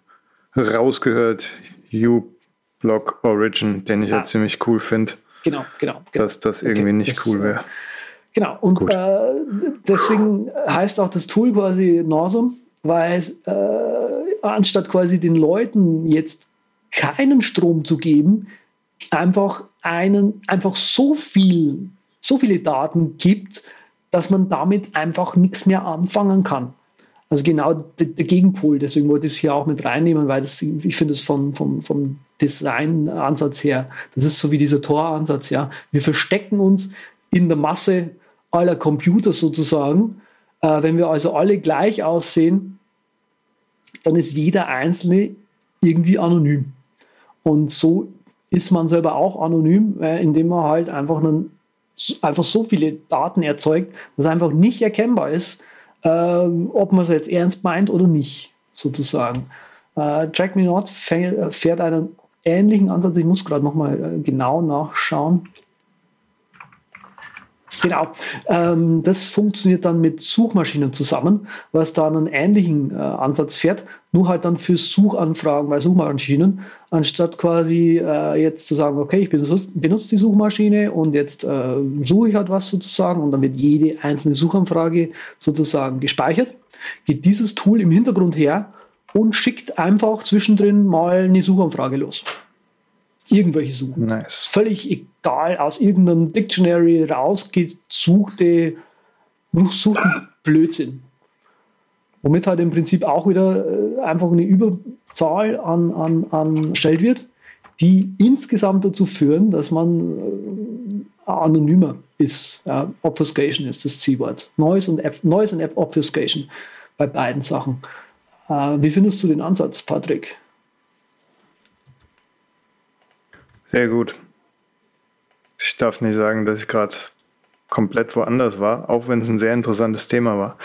rausgehört, U-Block Origin, den ich ja, ja ziemlich cool finde. Genau, genau, genau. Dass das irgendwie okay, nicht das, cool wäre. Genau, und äh, deswegen heißt auch das Tool quasi Norsum, weil es äh, anstatt quasi den Leuten jetzt keinen Strom zu geben, einfach einen, einfach so viel, so viele Daten gibt, dass man damit einfach nichts mehr anfangen kann. Also genau der, der, Gegenpol, deswegen wollte ich es hier auch mit reinnehmen, weil das, ich finde es vom, vom, vom Design-Ansatz her, das ist so wie dieser Tor-Ansatz, ja. Wir verstecken uns in der Masse aller Computer sozusagen. Äh, wenn wir also alle gleich aussehen, dann ist jeder Einzelne irgendwie anonym. Und so ist man selber auch anonym, äh, indem man halt einfach, einen, einfach so viele Daten erzeugt, dass einfach nicht erkennbar ist, äh, ob man es jetzt ernst meint oder nicht, sozusagen. Äh, Track Me Not fährt einen ähnlichen Ansatz. Ich muss gerade nochmal äh, genau nachschauen. Genau. Ähm, das funktioniert dann mit Suchmaschinen zusammen, was da einen ähnlichen äh, Ansatz fährt, nur halt dann für Suchanfragen bei Suchmaschinen, anstatt quasi äh, jetzt zu sagen, okay, ich benutze, benutze die Suchmaschine und jetzt äh, suche ich halt was sozusagen und dann wird jede einzelne Suchanfrage sozusagen gespeichert, geht dieses Tool im Hintergrund her und schickt einfach zwischendrin mal eine Suchanfrage los irgendwelche suchen. Nice. Völlig egal, aus irgendeinem Dictionary rausgesuchte, suchten Blödsinn. Womit halt im Prinzip auch wieder äh, einfach eine Überzahl an, an, an wird, die insgesamt dazu führen, dass man äh, anonymer ist. Ja, Obfuscation ist das Zielwort. Noise und, Noise und Obfuscation bei beiden Sachen. Äh, wie findest du den Ansatz, Patrick? Sehr gut. Ich darf nicht sagen, dass ich gerade komplett woanders war, auch wenn es ein sehr interessantes Thema war.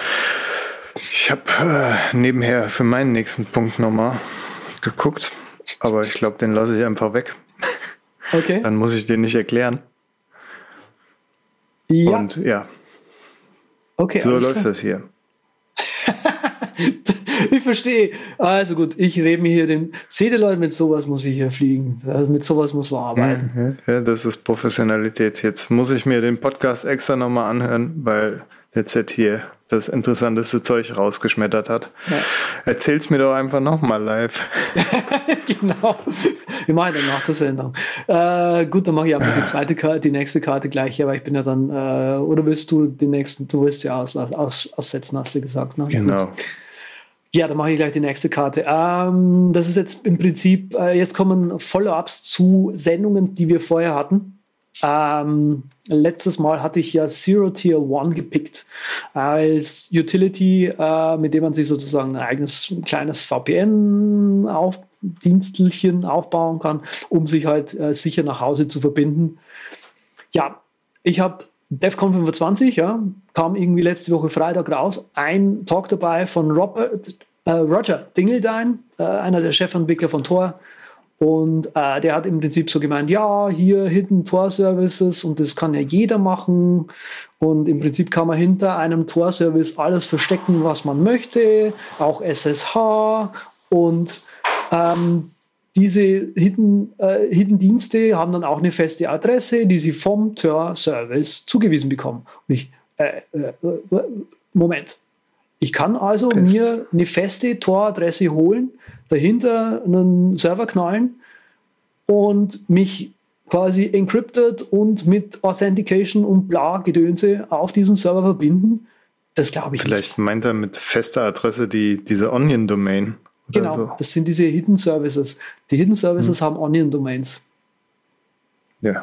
Ich habe äh, nebenher für meinen nächsten Punkt nochmal geguckt, aber ich glaube, den lasse ich einfach weg. <laughs> Okay. Dann muss ich den nicht erklären. Ja. Und ja. Okay. So läuft klar. das hier. <laughs> ich verstehe. Also gut, ich rede mir hier den. Seht ihr Leute, mit sowas muss ich hier fliegen. Also mit sowas muss man arbeiten. Ja, das ist Professionalität. Jetzt muss ich mir den Podcast extra nochmal anhören, weil der Z hier das interessanteste Zeug rausgeschmettert hat. Ja. Erzähl's mir doch einfach nochmal live. <laughs> genau. Wir machen dann nach der Sendung. Äh, gut, dann mache ich einfach die zweite Karte, die nächste Karte gleich, aber ich bin ja dann, äh, oder willst du den nächsten, du willst ja aus, aus, aussetzen, hast du gesagt. Ne? Genau. Gut. Ja, dann mache ich gleich die nächste Karte. Ähm, das ist jetzt im Prinzip, äh, jetzt kommen Follow-ups zu Sendungen, die wir vorher hatten. Ähm, letztes Mal hatte ich ja Zero Tier One gepickt als Utility, äh, mit dem man sich sozusagen ein eigenes kleines VPN auf aufbauen kann, um sich halt äh, sicher nach Hause zu verbinden. Ja, ich habe DEFCON 25, ja, kam irgendwie letzte Woche Freitag raus. Ein Talk dabei von Robert, äh, Roger Dingeldine, äh, einer der Chefentwickler von Tor. Und äh, der hat im Prinzip so gemeint, ja, hier Hidden Tor Services und das kann ja jeder machen. Und im Prinzip kann man hinter einem Tor Service alles verstecken, was man möchte, auch SSH. Und ähm, diese Hidden, äh, Hidden Dienste haben dann auch eine feste Adresse, die sie vom Tor-Service zugewiesen bekommen. Und ich, äh, äh, äh Moment. Ich kann also Fest. mir eine feste Tor-Adresse holen, dahinter einen Server knallen und mich quasi encrypted und mit Authentication und bla Gedönse auf diesen Server verbinden. Das glaube ich Vielleicht nicht. meint er mit fester Adresse die, diese Onion-Domain. Genau, so. das sind diese Hidden Services. Die Hidden Services hm. haben Onion-Domains. Ja,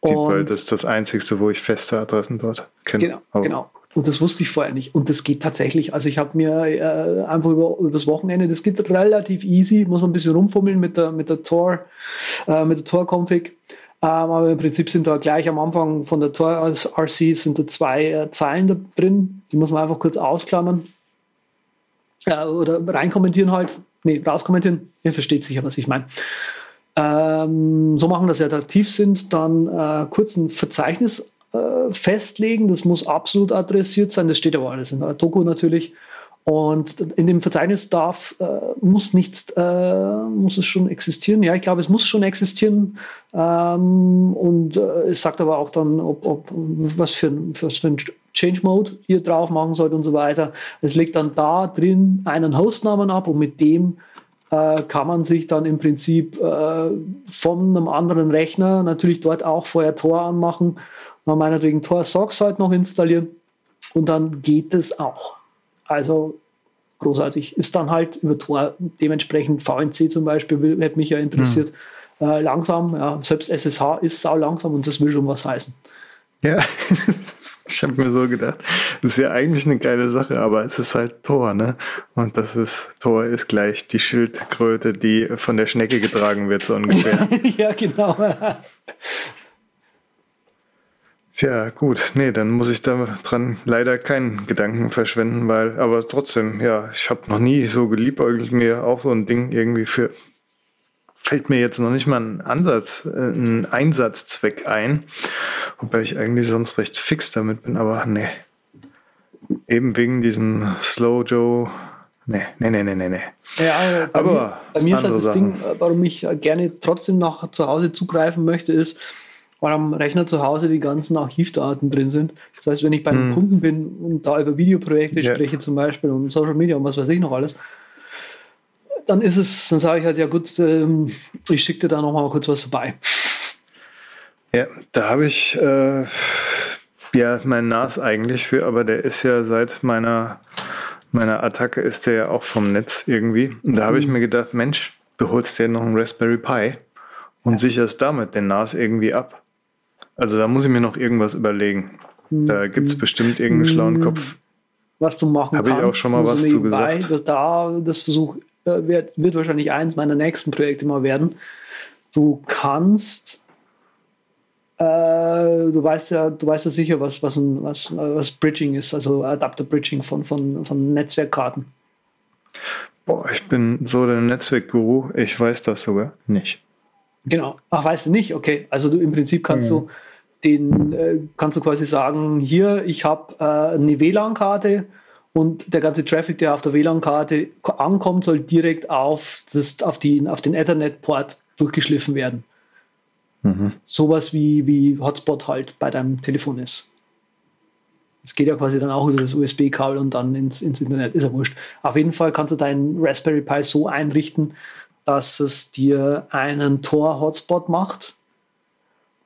das ist das Einzige, wo ich feste Adressen dort kenne. Genau, Aber genau. Und das wusste ich vorher nicht. Und das geht tatsächlich. Also ich habe mir äh, einfach über, über das Wochenende, das geht relativ easy, muss man ein bisschen rumfummeln mit der, mit der Tor, äh, mit der Tor-Config. Ähm, aber im Prinzip sind da gleich am Anfang von der Tor RC sind da zwei äh, Zeilen da drin. Die muss man einfach kurz ausklammern. Äh, oder reinkommentieren halt nee, rauskommentieren. Ihr versteht sicher, was ich meine. Ähm, so machen, dass sie attraktiv sind, dann äh, kurz ein Verzeichnis äh, festlegen. Das muss absolut adressiert sein. Das steht aber alles in der Doku natürlich. Und in dem Verzeichnis darf, äh, muss nichts, äh, muss es schon existieren. Ja, ich glaube, es muss schon existieren. Ähm, und äh, es sagt aber auch dann, ob, ob was, für, was für ein Change Mode ihr drauf machen sollt und so weiter. Es legt dann da drin einen Hostnamen ab und mit dem äh, kann man sich dann im Prinzip äh, von einem anderen Rechner natürlich dort auch vorher Tor anmachen und meinetwegen Tor Socks halt noch installieren und dann geht es auch. Also großartig. Ist dann halt über Tor dementsprechend VNC zum Beispiel, hätte mich ja interessiert. Mhm. Äh, langsam, ja, selbst SSH ist sau langsam und das will schon was heißen. Ja, <laughs> ich habe mir so gedacht, das ist ja eigentlich eine geile Sache, aber es ist halt Tor, ne? Und das ist, Tor ist gleich die Schildkröte, die von der Schnecke getragen wird, so ungefähr. <laughs> ja, genau. Tja, gut, nee, dann muss ich da dran leider keinen Gedanken verschwenden, weil, aber trotzdem, ja, ich habe noch nie so geliebäugelt, mir auch so ein Ding irgendwie für fällt mir jetzt noch nicht mal ein Ansatz, äh, ein Einsatzzweck ein, wobei ich eigentlich sonst recht fix damit bin, aber nee. Eben wegen diesem Slow Joe. Nee, nee, nee, nee, nee, nee. Ja, bei aber mir, bei mir ist halt das Sachen. Ding, warum ich gerne trotzdem noch zu Hause zugreifen möchte, ist, weil am Rechner zu Hause die ganzen Archivdaten drin sind. Das heißt, wenn ich bei einem hm. Kunden bin und da über Videoprojekte ja. spreche zum Beispiel und Social Media und was weiß ich noch alles, dann ist es, dann sage ich halt, ja gut, ähm, ich schicke dir da noch mal kurz was vorbei. Ja, da habe ich äh, ja mein NAS eigentlich für, aber der ist ja seit meiner, meiner Attacke ist der ja auch vom Netz irgendwie. Und da habe mhm. ich mir gedacht, Mensch, du holst dir noch einen Raspberry Pi und sicherst damit den NAS irgendwie ab. Also da muss ich mir noch irgendwas überlegen. Da mhm. gibt es bestimmt irgendeinen schlauen mhm. Kopf. Was du machen Habe ich auch schon mal was zu gesagt. Da, das versuch, äh, wird, wird wahrscheinlich eins meiner nächsten Projekte mal werden. Du kannst äh, du weißt ja, du weißt ja sicher, was, was, ein, was, was Bridging ist, also Adapter Bridging von, von, von Netzwerkkarten. Boah, ich bin so der Netzwerkguru, ich weiß das sogar nicht. Genau. Ach, weißt du nicht? Okay. Also du im Prinzip kannst mhm. du den, äh, kannst du quasi sagen, hier, ich habe äh, eine WLAN-Karte und der ganze Traffic, der auf der WLAN-Karte ankommt, soll direkt auf, das, auf, die, auf den Ethernet-Port durchgeschliffen werden. Mhm. Sowas wie, wie Hotspot halt bei deinem Telefon ist. Es geht ja quasi dann auch über das USB-Kabel und dann ins, ins Internet, ist ja wurscht. Auf jeden Fall kannst du deinen Raspberry Pi so einrichten, dass es dir einen Tor-Hotspot macht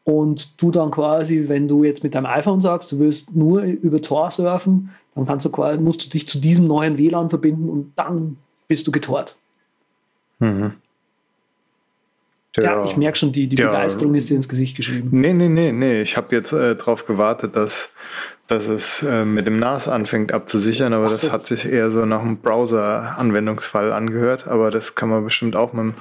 und du dann quasi, wenn du jetzt mit deinem iPhone sagst, du willst nur über Tor surfen, dann kannst du quasi, musst du dich zu diesem neuen WLAN verbinden und dann bist du getort. Mhm. Ja, ja, ich merke schon, die, die ja. Begeisterung ist dir ins Gesicht geschrieben. Nee, nee, nee, nee. Ich habe jetzt äh, darauf gewartet, dass, dass es äh, mit dem NAS anfängt abzusichern, aber so. das hat sich eher so nach einem Browser-Anwendungsfall angehört. Aber das kann man bestimmt auch mit dem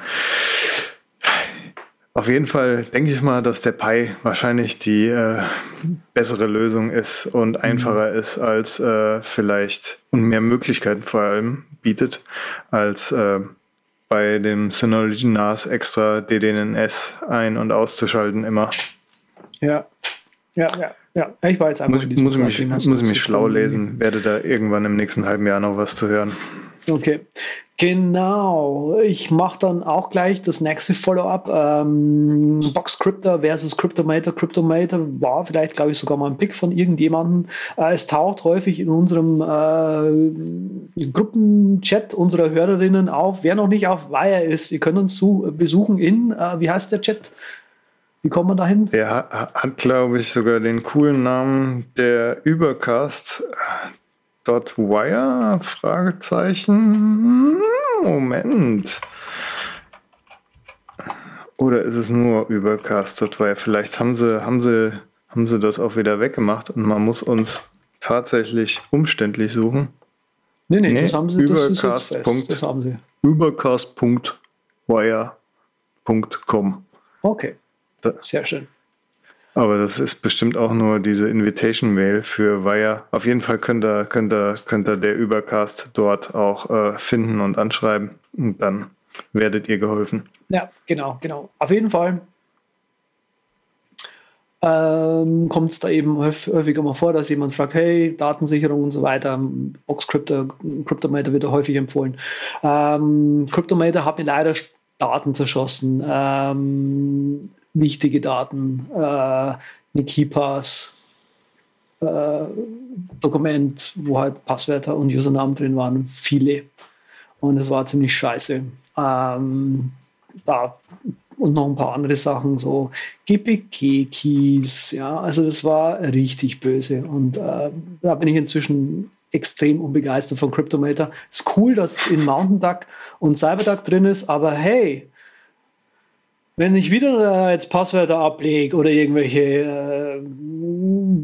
auf jeden Fall denke ich mal, dass der Pi wahrscheinlich die äh, bessere Lösung ist und mhm. einfacher mhm. ist als äh, vielleicht und mehr Möglichkeiten vor allem bietet als äh, bei dem Synology NAS extra DDNS ein- und auszuschalten immer. Ja, ja, ja. Ja, ich war jetzt einfach muss, muss, ich mich, muss ich mich schlau lesen, werde da irgendwann im nächsten halben Jahr noch was zu hören. Okay. Genau, ich mache dann auch gleich das nächste Follow-up. Ähm, Box Crypto versus Cryptomator. Cryptomator war vielleicht, glaube ich, sogar mal ein Pick von irgendjemandem. Äh, es taucht häufig in unserem äh, Gruppenchat unserer Hörerinnen auf. Wer noch nicht auf Wire ist, ihr könnt uns zu, besuchen in, äh, wie heißt der Chat? Wie kommt man dahin? Der hat, glaube ich, sogar den coolen Namen der Übercast. Dot Wire? Fragezeichen. Moment. Oder ist es nur über Cast.wire? Vielleicht haben sie, haben, sie, haben sie das auch wieder weggemacht und man muss uns tatsächlich umständlich suchen. Nee, nee, nee das haben sie. Das, Übercast. das haben sie. Übercast.wire.com. Okay. Sehr schön. Aber das ist bestimmt auch nur diese Invitation-Mail für Wire. Auf jeden Fall könnt ihr, könnt ihr, könnt ihr der Übercast dort auch äh, finden und anschreiben. Und dann werdet ihr geholfen. Ja, genau, genau. Auf jeden Fall ähm, kommt es da eben häufiger mal vor, dass jemand fragt, hey, Datensicherung und so weiter. Box Crypto, Cryptomator wird häufig empfohlen. Ähm, Cryptomator hat mir leider Daten zerschossen. Ähm, wichtige Daten, äh, eine KeyPass, äh, Dokument, wo halt Passwörter und Usernamen drin waren, viele. Und es war ziemlich scheiße. Ähm, da und noch ein paar andere Sachen, so GPG-Keys, ja, also das war richtig böse. Und äh, da bin ich inzwischen extrem unbegeistert von Cryptomator. Ist cool, dass in Mountain Duck und Cyberduck drin ist, aber hey, wenn ich wieder äh, jetzt Passwörter ablege oder irgendwelche äh,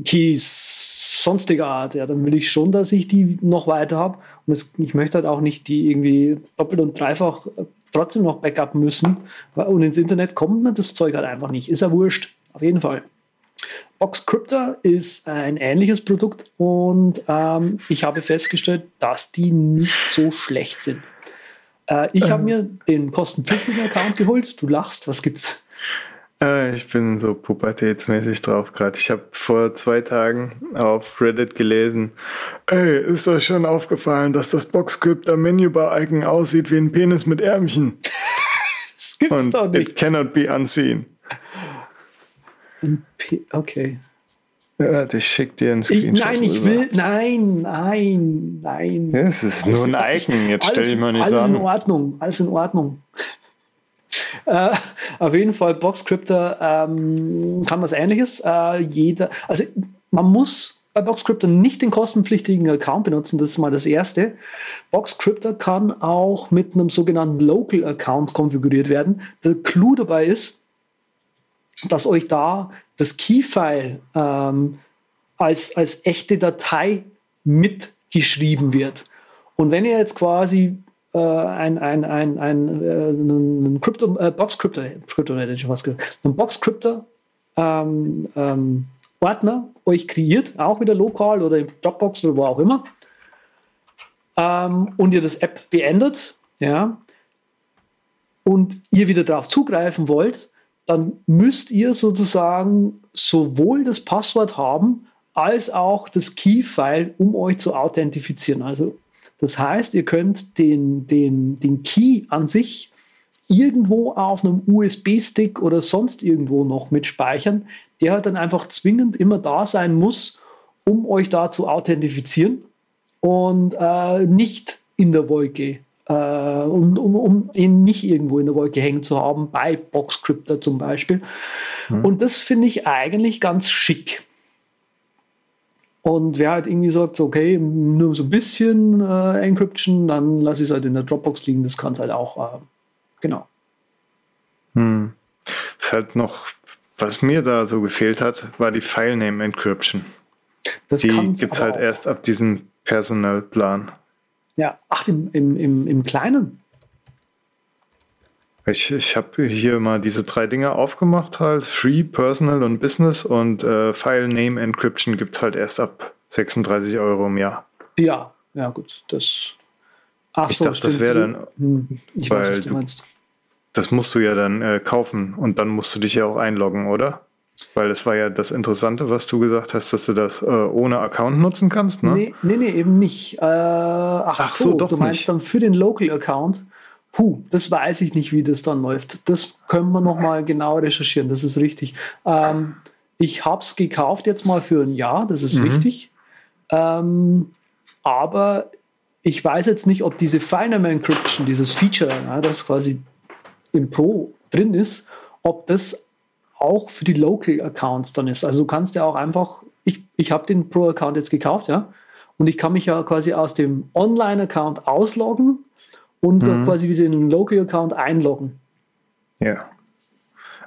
Keys sonstiger Art, ja, dann will ich schon, dass ich die noch weiter habe. Und es, ich möchte halt auch nicht die irgendwie doppelt und dreifach äh, trotzdem noch Backup müssen. Und ins Internet kommt man das Zeug halt einfach nicht. Ist ja wurscht, auf jeden Fall. Boxcryptor ist ein ähnliches Produkt und ähm, ich habe festgestellt, dass die nicht so schlecht sind. Äh, ich habe mir den kostenpflichtigen Account geholt. Du lachst, was gibt's? Äh, ich bin so pubertätsmäßig drauf gerade. Ich habe vor zwei Tagen auf Reddit gelesen, ey, ist euch schon aufgefallen, dass das Boxcryptor Menübar-Icon aussieht wie ein Penis mit Ärmchen? <laughs> das gibt's Und doch nicht. it cannot be unseen. Okay. Ja, ich schick dir einen Ich, Screenshot. nein, ich rüber. will, nein, nein, nein. Ja, es ist nur ein <laughs> Icon, jetzt stell alles, dich mal nicht alles an. in Ordnung, alles in Ordnung. <laughs> äh, auf jeden Fall, Boxcryptor ähm, kann was ähnliches. Äh, jeder, also man muss bei Boxcryptor nicht den kostenpflichtigen Account benutzen, das ist mal das erste. Boxcryptor kann auch mit einem sogenannten Local Account konfiguriert werden. Der Clou dabei ist, dass euch da das Keyfile ähm, als, als echte Datei mitgeschrieben wird. Und wenn ihr jetzt quasi äh, äh, einen äh, Box-Crypto, Crypto hätte ich schon was gesagt, einen Box-Crypto ähm, ähm, euch kreiert, auch wieder lokal oder im Dropbox oder wo auch immer, ähm, und ihr das App beendet, ja, und ihr wieder darauf zugreifen wollt, dann müsst ihr sozusagen sowohl das Passwort haben, als auch das Key-File, um euch zu authentifizieren. Also das heißt, ihr könnt den, den, den Key an sich irgendwo auf einem USB-Stick oder sonst irgendwo noch mitspeichern, der halt dann einfach zwingend immer da sein muss, um euch da zu authentifizieren und äh, nicht in der Wolke, äh, um, um, um ihn nicht irgendwo in der Wolke hängen zu haben, bei Boxcryptor zum Beispiel. Und das finde ich eigentlich ganz schick. Und wer halt irgendwie sagt, okay, nur so ein bisschen äh, Encryption, dann lasse ich es halt in der Dropbox liegen, das kann es halt auch. Äh, genau. Hm. Ist halt noch, was mir da so gefehlt hat, war die Filename Encryption. Das Die gibt es halt auch. erst ab diesem Personalplan. Ja, ach, im, im, im, im Kleinen. Ich, ich habe hier mal diese drei Dinge aufgemacht, halt Free, Personal und Business und äh, File Name Encryption gibt es halt erst ab 36 Euro im Jahr. Ja, ja, gut. Das. Ach Ich so, dachte, das wäre dann, Hm, ich weiß, was du du- meinst. das musst du ja dann äh, kaufen und dann musst du dich ja auch einloggen, oder? Weil das war ja das Interessante, was du gesagt hast, dass du das äh, ohne Account nutzen kannst, ne? Nee, nee, nee, eben nicht. Äh, ach, Ach so, so, doch du meinst nicht. dann für den Local Account. Puh, das weiß ich nicht, wie das dann läuft. Das können wir noch mal genau recherchieren, das ist richtig. Ähm, ich habe es gekauft jetzt mal für ein Jahr, das ist richtig. Ähm, aber ich weiß jetzt nicht, ob diese Finame Encryption, dieses Feature, ja, das quasi im Pro drin ist, ob das auch für die Local Accounts dann ist. Also du kannst ja auch einfach, ich, ich habe den Pro-Account jetzt gekauft, ja, und ich kann mich ja quasi aus dem Online-Account ausloggen und dann quasi wieder in den Local-Account einloggen. Ja.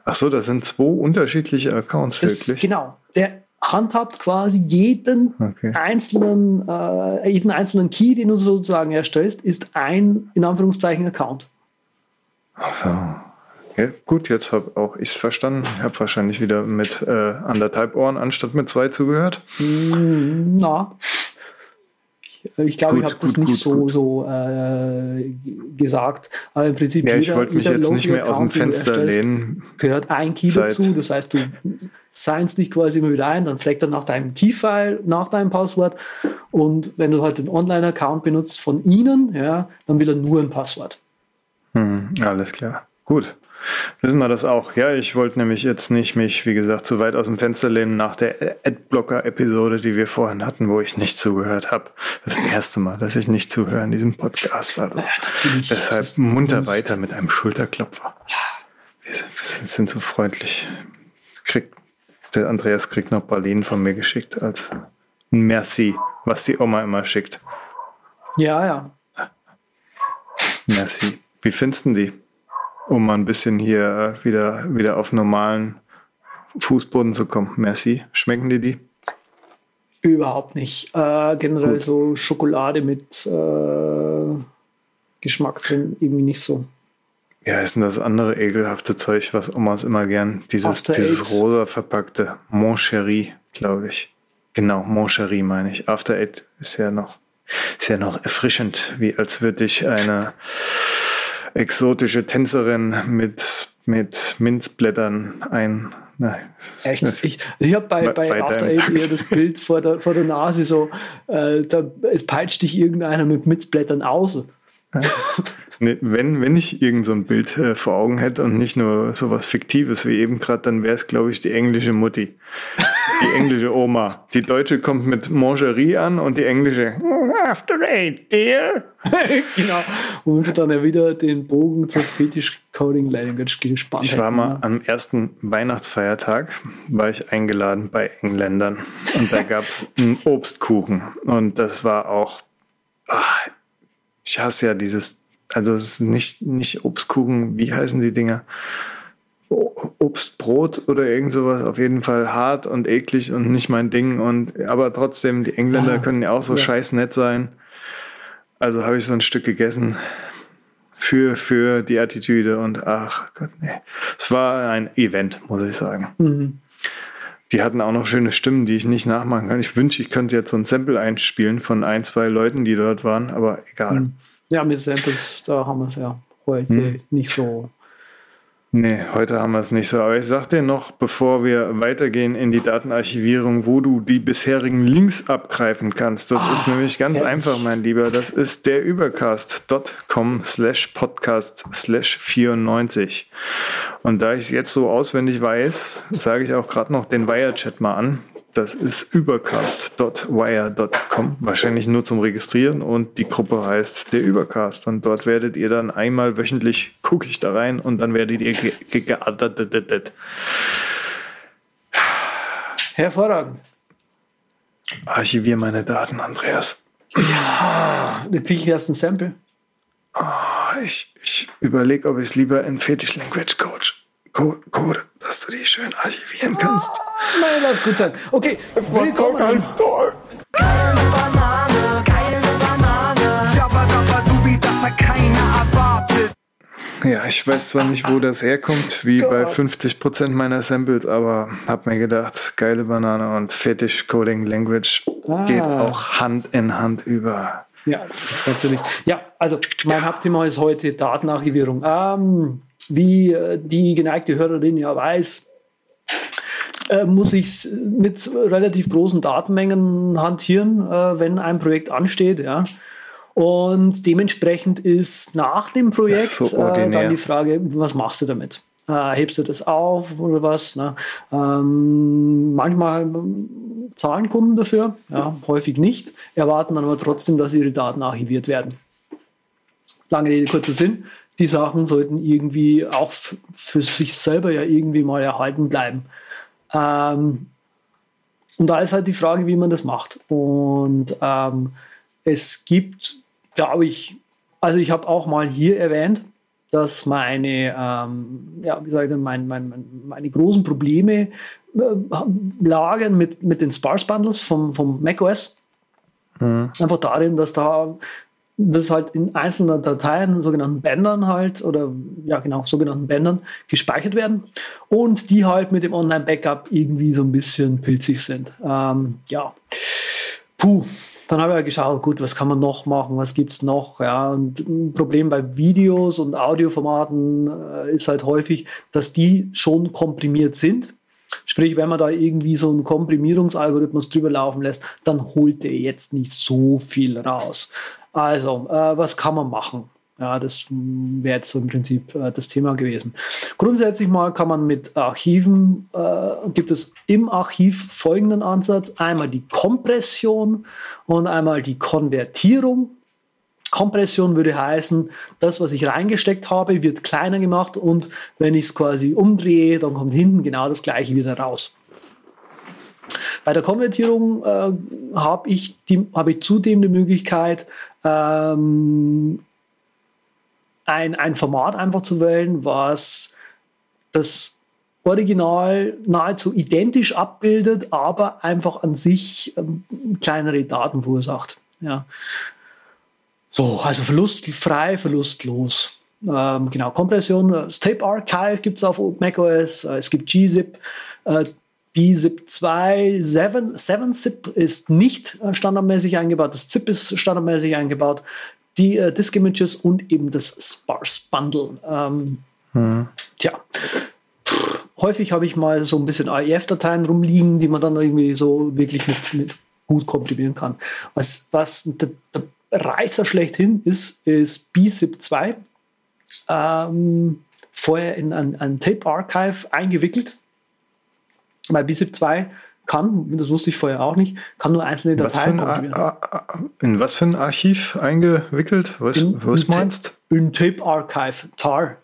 Ach so, das sind zwei unterschiedliche Accounts Das, wirklich. genau. Der handhabt quasi jeden Okay. einzelnen, äh, jeden einzelnen Key, den du sozusagen erstellst, ist ein, in Anführungszeichen, Account. Ja, gut, jetzt habe auch ich es verstanden. Ich habe wahrscheinlich wieder mit äh, anderthalb Ohren anstatt mit zwei zugehört. Na, ich, glaube, ich habe das nicht gut, so, gut. so äh, gesagt. Aber im Prinzip Ja, ich wollte mich jetzt nicht mehr aus dem Fenster lehnen. Gehört ein Key dazu. Das heißt, du signst dich quasi immer wieder ein, dann fragt er nach deinem Key-File, nach deinem Passwort. Und wenn du halt den Online-Account benutzt von ihnen, ja, dann will er nur ein Passwort. Hm, alles klar. Gut. Wissen wir das auch. Ja, ich wollte nämlich jetzt nicht mich, wie gesagt, zu weit aus dem Fenster lehnen nach der Adblocker-Episode, die wir vorhin hatten, wo ich nicht zugehört habe. Das ist das erste Mal, dass ich nicht zuhöre in diesem Podcast. Also natürlich. deshalb munter weiter mit einem Schulterklopfer. Wir sind, wir sind, so freundlich. Kriegt, der Andreas kriegt noch Berlin von mir geschickt als Merci, was die Oma immer schickt. Ja, ja. Merci. Wie findest du die? Um mal ein bisschen hier äh, wieder, wieder auf normalen Fußboden zu kommen. Merci. Schmecken dir die? Überhaupt nicht. Äh, generell Gut. so Schokolade mit äh, Geschmack drin, irgendwie nicht so. Ja, ist denn das andere ekelhafte Zeug, was Omas immer gern, dieses, dieses rosa verpackte Moncherie, glaube ich. Genau, Moncherie meine ich. After Eight ist ja noch, ist ja noch erfrischend, wie als würde ich eine exotische Tänzerin mit, mit Minzblättern ein, Nein. Echt? Ich, ich habe bei, bei, bei After Eight eher das Bild vor der, vor der Nase so, äh, da peitscht dich irgendeiner mit Minzblättern aus. Nee, wenn, wenn ich irgend so ein Bild äh, vor Augen hätte und nicht nur so was Fiktives wie eben gerade, dann wäre es, glaube ich, die englische Mutti. Die englische Oma. Die deutsche kommt mit Mangerie an und die englische After eight, dear. <laughs> genau. Und dann ja wieder den Bogen zur Fetish Coding Language gespannt. Ich war mal am ersten Weihnachtsfeiertag, war ich eingeladen bei Engländern und da gab es einen Obstkuchen und das war auch ach, ich hasse ja dieses, also es ist nicht, nicht Obstkuchen, wie heißen die Dinger? Obstbrot oder irgend sowas, auf jeden Fall hart und eklig und nicht mein Ding. Und aber trotzdem, die Engländer ah, können ja auch so ja. scheiß nett sein. Also habe ich so ein Stück gegessen für, für die Attitüde und ach Gott, nee. Es war ein Event, muss ich sagen. Mhm. Die hatten auch noch schöne Stimmen, die ich nicht nachmachen kann. Ich wünsche, ich könnte jetzt so ein Sample einspielen von ein, zwei Leuten, die dort waren, aber egal. Mhm. Ja, mit Samples, da haben wir es ja heute hm. nicht so Nee, heute haben wir es nicht so. Aber ich sag dir noch, bevor wir weitergehen in die Datenarchivierung, wo du die bisherigen Links abgreifen kannst. Das oh, ist nämlich ganz herrlich. einfach, mein Lieber. Das ist der übercast.com slash podcast slash 94. Und da ich es jetzt so auswendig weiß, sage ich auch gerade noch den Wirechat mal an. Das ist übercast.wire.com, wahrscheinlich nur zum Registrieren und die Gruppe heißt der Übercast und dort werdet ihr dann einmal wöchentlich, gucke ich da rein und dann werdet ihr geaddet. Hervorragend. Archivier meine Daten, Andreas. Ja, dann kriege ich erst ein Sample. Oh, ich ich überlege, ob ich es lieber in Fetish Language Coach Code, dass du die schön archivieren kannst. Ah, nein, lass gut sein. Okay, willkommen. ganz toll. Geile Banane, geile Banane. Jabba das hat keiner erwartet. Ja, ich weiß zwar nicht, wo das herkommt, wie bei 50% meiner Samples, aber hab mir gedacht, geile Banane und Fetish Coding Language ah. geht auch Hand in Hand über. Ja, das ist natürlich. Ja, also mein Hauptthema ist heute Datenarchivierung. Ähm, wie äh, die geneigte Hörerin ja weiß, äh, muss ich mit relativ großen Datenmengen hantieren, äh, wenn ein Projekt ansteht. Ja. Und dementsprechend ist nach dem Projekt so äh, dann die Frage, was machst du damit? Äh, hebst du das auf oder was? Ne? Ähm, manchmal zahlen Kunden dafür, ja, häufig nicht, erwarten dann aber trotzdem, dass ihre Daten archiviert werden. Lange Rede, kurzer Sinn die Sachen sollten irgendwie auch für sich selber ja irgendwie mal erhalten bleiben. Ähm, und da ist halt die Frage, wie man das macht. Und ähm, es gibt, glaube ich, also ich habe auch mal hier erwähnt, dass meine, ähm, ja, wie sage ich mein, mein, meine großen Probleme äh, lagen mit, mit den Sparse Bundles vom, vom macOS. Mhm. Einfach darin, dass da das halt in einzelnen Dateien, sogenannten Bändern halt, oder ja genau, sogenannten Bändern gespeichert werden und die halt mit dem Online-Backup irgendwie so ein bisschen pilzig sind. Ähm, ja, puh. Dann habe ich ja geschaut, gut, was kann man noch machen, was gibt es noch? Ja, und ein Problem bei Videos und Audioformaten äh, ist halt häufig, dass die schon komprimiert sind. Sprich, wenn man da irgendwie so einen Komprimierungsalgorithmus drüber laufen lässt, dann holt der jetzt nicht so viel raus. Also, äh, was kann man machen? Ja, das wäre jetzt so im Prinzip äh, das Thema gewesen. Grundsätzlich mal kann man mit Archiven, äh, gibt es im Archiv folgenden Ansatz. Einmal die Kompression und einmal die Konvertierung. Kompression würde heißen, das, was ich reingesteckt habe, wird kleiner gemacht und wenn ich es quasi umdrehe, dann kommt hinten genau das gleiche wieder raus. Bei der Konvertierung äh, habe ich, hab ich zudem die Möglichkeit, ähm, ein, ein Format einfach zu wählen, was das Original nahezu identisch abbildet, aber einfach an sich ähm, kleinere Daten verursacht. Ja. So, also verlustfrei, verlustlos. Ähm, genau, Kompression, das Tape Archive gibt es auf macOS, äh, es gibt gzip, äh, BZIP 2, 7, 7-Zip ist nicht äh, standardmäßig eingebaut, das ZIP ist standardmäßig eingebaut, die äh, Disk Images und eben das Sparse Bundle. Ähm, hm. Tja, Pff, häufig habe ich mal so ein bisschen AEF-Dateien rumliegen, die man dann irgendwie so wirklich mit, mit gut komprimieren kann. Was, was der, der Reißer schlechthin ist, ist BZIP 2. Ähm, vorher in ein, ein Tape Archive eingewickelt weil BZIP 2 kann, das wusste ich vorher auch nicht, kann nur einzelne Dateien komprimieren. In was für ein Archiv eingewickelt? Was, in, was in meinst In Tape Archive, TAR.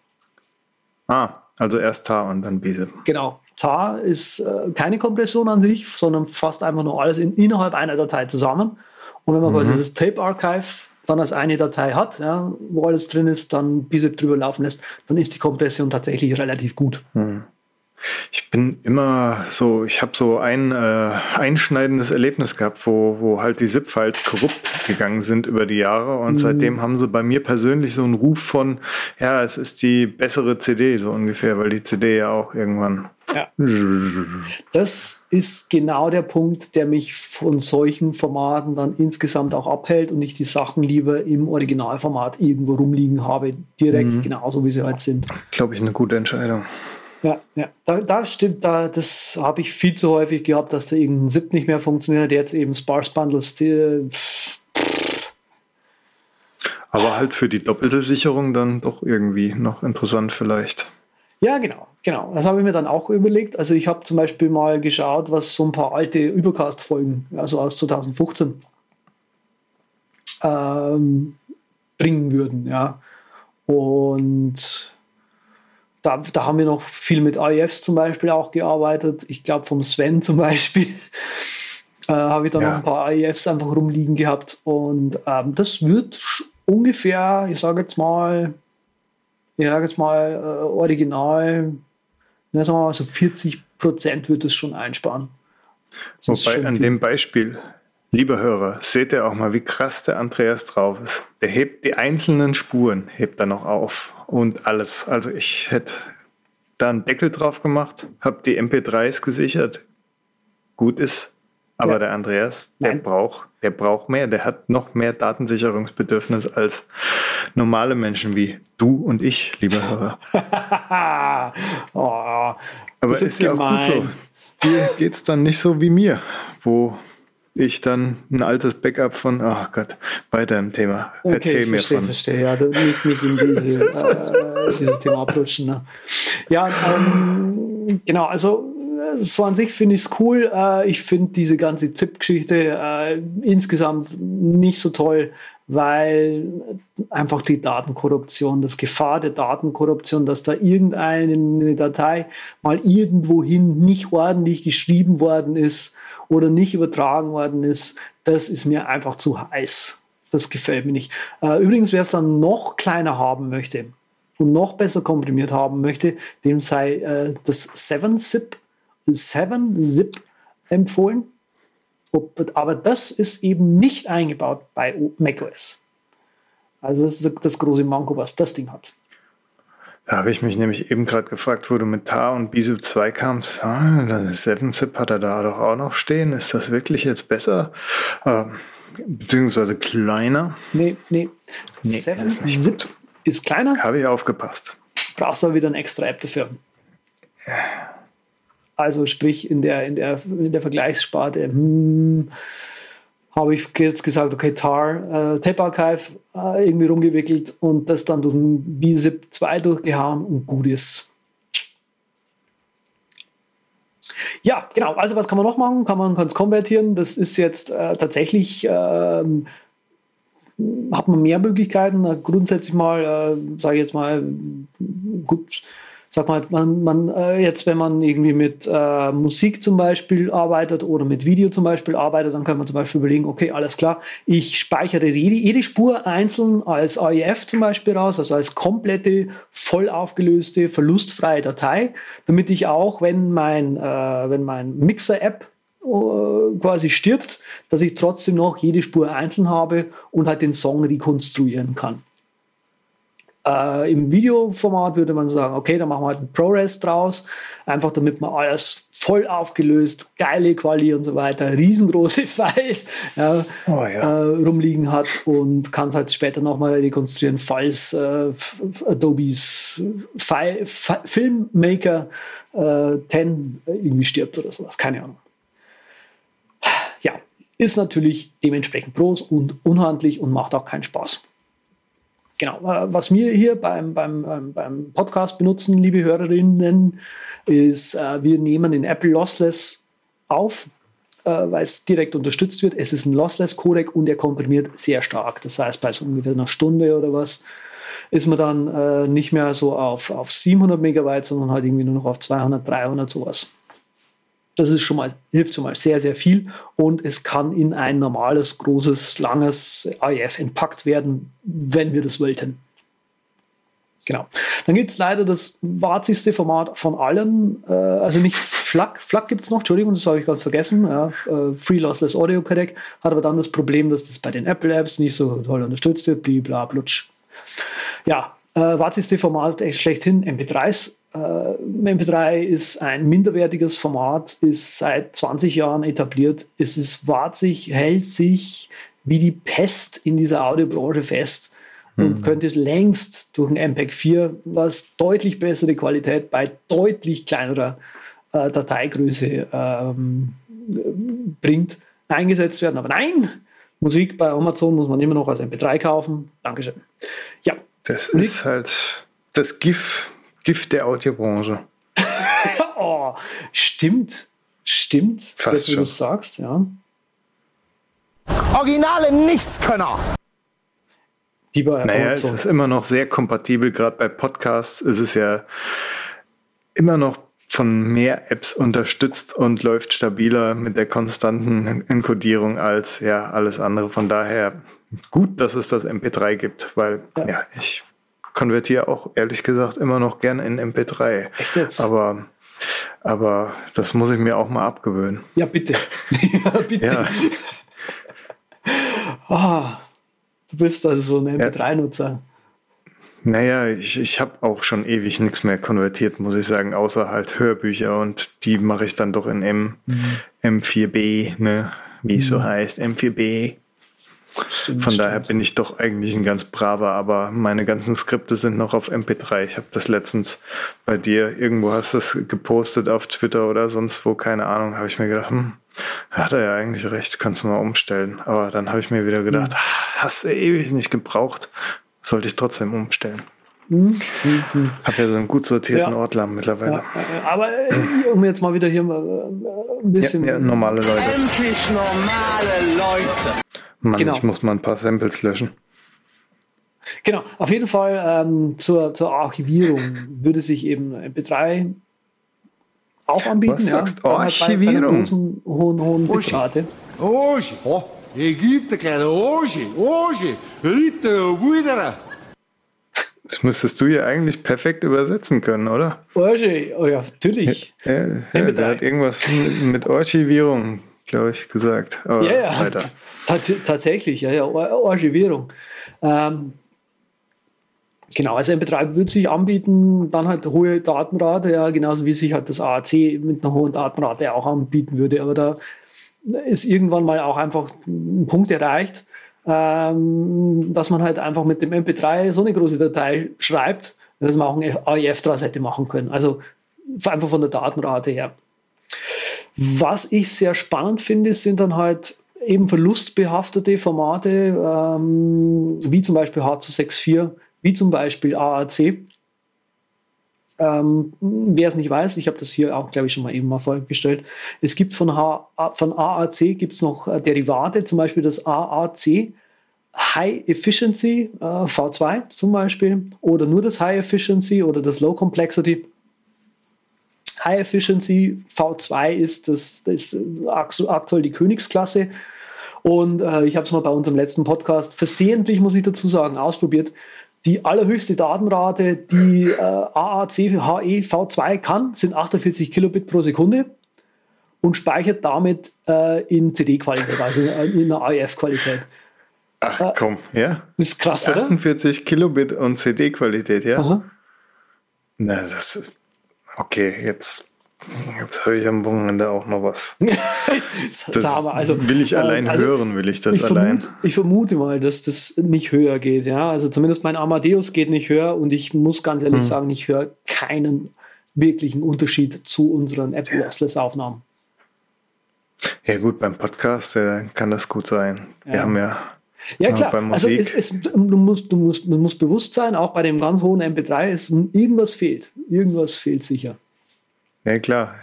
Ah, also erst TAR und dann BZIP. Genau. TAR ist äh, keine Kompression an sich, sondern fasst einfach nur alles in, innerhalb einer Datei zusammen. Und wenn man mhm. quasi das Tape Archive dann als eine Datei hat, ja, wo alles drin ist, dann BZIP drüber laufen lässt, dann ist die Kompression tatsächlich relativ gut. Mhm. Ich bin immer so, ich habe so ein äh, einschneidendes Erlebnis gehabt, wo, wo halt die ZIP-Files korrupt gegangen sind über die Jahre und mhm. seitdem haben sie bei mir persönlich so einen Ruf von, ja, es ist die bessere CD so ungefähr, weil die CD ja auch irgendwann. Ja. Das ist genau der Punkt, der mich von solchen Formaten dann insgesamt auch abhält und ich die Sachen lieber im Originalformat irgendwo rumliegen habe, direkt mhm. genauso wie sie halt sind. Glaube ich, eine gute Entscheidung. Ja, ja. Da, da stimmt, da, das habe ich viel zu häufig gehabt, dass da irgendein ZIP nicht mehr funktioniert. Jetzt eben Sparse Bundles. Die, Aber halt für die doppelte Sicherung dann doch irgendwie noch interessant vielleicht. Ja, genau, genau. Das habe ich mir dann auch überlegt. Also ich habe zum Beispiel mal geschaut, was so ein paar alte Übercast-Folgen, also aus 2015, ähm, bringen würden, ja. Und da, da haben wir noch viel mit AIFs zum Beispiel auch gearbeitet. Ich glaube, vom Sven <laughs> zum Beispiel äh, habe ich da ja. noch ein paar AIFs einfach rumliegen gehabt. Und ähm, das wird ungefähr, ich sage jetzt mal, ich sage jetzt mal, äh, original, sagen wir mal, so 40 Prozent wird es schon einsparen. Das Wobei an dem Beispiel, lieber Hörer, seht ihr auch mal, wie krass der Andreas drauf ist. Der hebt die einzelnen Spuren, hebt er noch auf und alles. Also ich hätte da einen Deckel drauf gemacht, habe die MP3s gesichert. Gut ist. Aber ja. der Andreas, der braucht, der braucht mehr. Der hat noch mehr Datensicherungsbedürfnis als normale Menschen wie du und ich, lieber Hörer. <laughs> oh, Aber ist, ist ja auch gut so. Dir geht's dann nicht so wie mir, wo ich dann ein altes Backup von, oh Gott, weiter im Thema. Okay, Erzähl ich mir verstehe, von. verstehe, ja, nicht, nicht in diese, <laughs> äh, dieses Thema abrutschen. Ne? Ja, ähm, genau, also so an sich finde ich es cool. Äh, ich finde diese ganze ZIP-Geschichte äh, insgesamt nicht so toll, weil einfach die Datenkorruption, das Gefahr der Datenkorruption, dass da irgendeine Datei mal irgendwohin nicht ordentlich geschrieben worden ist oder nicht übertragen worden ist, das ist mir einfach zu heiß. Das gefällt mir nicht. Äh, übrigens, wer es dann noch kleiner haben möchte und noch besser komprimiert haben möchte, dem sei äh, das 7-Zip 7-Zip empfohlen. Aber das ist eben nicht eingebaut bei macOS. Also das ist das große Manko, was das Ding hat. Da habe ich mich nämlich eben gerade gefragt, wo du mit TAR und BZIP 2 kamst. Ah, 7-Zip hat er da doch auch noch stehen. Ist das wirklich jetzt besser? Äh, beziehungsweise kleiner? Nee, nee. nee 7-Zip ist, ist kleiner. Habe ich aufgepasst. Brauchst aber wieder eine extra App dafür. Ja. Also sprich in der, in der, in der Vergleichssparte hm, habe ich jetzt gesagt, okay, TAR, äh, Tape Archive äh, irgendwie rumgewickelt und das dann durch ein BZIP 2 durchgehauen und gut ist. Ja, genau. Also was kann man noch machen? Kann man es konvertieren. Das ist jetzt äh, tatsächlich, ähm, hat man mehr Möglichkeiten. Grundsätzlich mal, äh, sage ich jetzt mal, gut, sag mal, man, man äh, jetzt, wenn man irgendwie mit äh, Musik zum Beispiel arbeitet oder mit Video zum Beispiel arbeitet, dann kann man zum Beispiel überlegen, okay, alles klar, ich speichere jede, jede Spur einzeln als AEF zum Beispiel raus, also als komplette, voll aufgelöste, verlustfreie Datei, damit ich auch, wenn mein, äh, wenn mein Mixer-App äh, quasi stirbt, dass ich trotzdem noch jede Spur einzeln habe und halt den Song rekonstruieren kann. Äh, Im Videoformat würde man sagen, okay, dann machen wir halt ein ProRes draus, einfach damit man alles voll aufgelöst, geile Quali und so weiter, riesengroße <laughs> Files ja, oh, ja. Äh, rumliegen hat und kann es halt später nochmal rekonstruieren, falls äh, Adobes Fi Fi Filmmaker äh, 10 irgendwie stirbt oder sowas, keine Ahnung. Ja, ist natürlich dementsprechend groß und unhandlich und macht auch keinen Spaß. Genau, was wir hier beim, beim, beim Podcast benutzen, liebe Hörerinnen, ist, äh, wir nehmen den Apple Lossless auf, äh, weil es direkt unterstützt wird. Es ist ein Lossless-Codec und er komprimiert sehr stark. Das heißt, bei so ungefähr einer Stunde oder was ist man dann äh, nicht mehr so auf, auf 700 Megabyte, sondern halt irgendwie nur noch auf 200, 300 sowas. Das ist schon mal, hilft schon mal sehr, sehr viel und es kann in ein normales, großes, langes AEF entpackt werden, wenn wir das wollten. Genau. Dann gibt es leider das warzigste Format von allen, äh, also nicht FLAC, FLAC gibt es noch, Entschuldigung, das habe ich gerade vergessen, ja, äh, Free Lossless Audio Codec, hat aber dann das Problem, dass das bei den Apple Apps nicht so toll unterstützt wird, blibla, blutsch. Ja, äh, warzigste Format schlechthin, MP3s, äh, MP3 ist ein minderwertiges Format, ist seit 20 Jahren etabliert. Es ist warzig, hält sich wie die Pest in dieser Audiobranche fest und mhm. könnte längst durch ein MPEG 4, was deutlich bessere Qualität bei deutlich kleinerer äh, Dateigröße ähm, bringt, eingesetzt werden. Aber nein, Musik bei Amazon muss man immer noch als MP3 kaufen. Dankeschön. Ja. Das ist halt das GIF Gift der Audiobranche. <laughs> oh, stimmt. Stimmt. Fast wie du sagst, ja. Originale Nichtskönner. Die bei naja, Amazon. es ist immer noch sehr kompatibel. Gerade bei Podcasts ist es ja immer noch von mehr Apps unterstützt und läuft stabiler mit der konstanten Enkodierung als ja alles andere. Von daher gut, dass es das MP3 gibt, weil ja, ja ich konvertiere auch ehrlich gesagt immer noch gern in MP3. Echt jetzt? Aber, aber das muss ich mir auch mal abgewöhnen. Ja, bitte. <laughs> ja, bitte. Ja. Oh, du bist also so ein MP3-Nutzer. Naja, ich, ich habe auch schon ewig nichts mehr konvertiert, muss ich sagen, außer halt Hörbücher und die mache ich dann doch in M, mhm. M4B, ne, wie es mhm. so heißt, M4B. Stimmt, Von daher bin ich doch eigentlich ein ganz braver, aber meine ganzen Skripte sind noch auf MP3. Ich habe das letztens bei dir, irgendwo hast du es gepostet auf Twitter oder sonst wo, keine Ahnung, habe ich mir gedacht, hm, hat er ja eigentlich recht, kannst du mal umstellen. Aber dann habe ich mir wieder gedacht, mhm. hast du ewig nicht gebraucht, sollte ich trotzdem umstellen. Mhm. Mhm. Hab ja so einen gut sortierten ja. Ordler mittlerweile. Ja, aber äh, um jetzt mal wieder hier mal äh, ein bisschen. Ja, ja, normale Leute. Endlich normale Leute. Mann, genau. ich muss mal ein paar Samples löschen. Genau, auf jeden Fall ähm, zur, zur Archivierung würde sich eben MP3 auch anbieten. Was ja, sagst du? Archivierung? Bei, bei hohen, hohen Bitrate. Hoje, oh, Ägypter, cara, hoje, hoje, Ritter, wieder. Das müsstest du ja eigentlich perfekt übersetzen können, oder? Orge, oh ja, natürlich. Ja, ja, der hat irgendwas mit Archivierung, glaube ich, gesagt. Aber ja, ja. Weiter. Tatsächlich, ja, ja, Archivierung. Ähm, genau, also ein Betreiber würde sich anbieten, dann halt hohe Datenrate, ja, genauso wie sich halt das AAC mit einer hohen Datenrate auch anbieten würde. Aber da ist irgendwann mal auch einfach ein Punkt erreicht, ähm, dass man halt einfach mit dem MP3 so eine große Datei schreibt, dass man auch ein AIF daraus hätte machen können. Also einfach von der Datenrate her. Was ich sehr spannend finde, sind dann halt eben verlustbehaftete Formate, ähm, wie zum Beispiel H264, wie zum Beispiel AAC. Ähm, Wer es nicht weiß, ich habe das hier auch, glaube ich, schon mal eben mal vorgestellt. Es gibt von, H, von AAC gibt es noch äh, Derivate, zum Beispiel das AAC High Efficiency äh, V2 zum Beispiel oder nur das High Efficiency oder das Low Complexity. High Efficiency. V2 ist, das, das ist aktuell die Königsklasse. Und äh, ich habe es mal bei unserem letzten Podcast versehentlich, muss ich dazu sagen, ausprobiert. Die allerhöchste Datenrate, die äh, AAC HE V2 kann, sind 48 Kilobit pro Sekunde und speichert damit äh, in CD-Qualität, also in einer AEF-Qualität. Ach äh, komm, ja. Das ist krass, 48 oder? 48 Kilobit und CD-Qualität, ja. Aha. Na, das ist. Okay, jetzt Jetzt habe ich am Wochenende auch noch was. <laughs> das also, will ich äh, allein also, hören, will ich das ich allein. Vermute, ich vermute mal, dass das nicht höher geht. Ja, also zumindest mein Amadeus geht nicht höher und ich muss ganz ehrlich hm. sagen, ich höre keinen wirklichen Unterschied zu unseren Apple Lossless Aufnahmen. Ja gut, beim Podcast äh, kann das gut sein. Ja. Wir haben ja ja, klar. also es, es, du, musst, du, musst, du musst bewusst sein, auch bei dem ganz hohen MP3, ist, irgendwas fehlt. Irgendwas fehlt sicher. Ja, klar.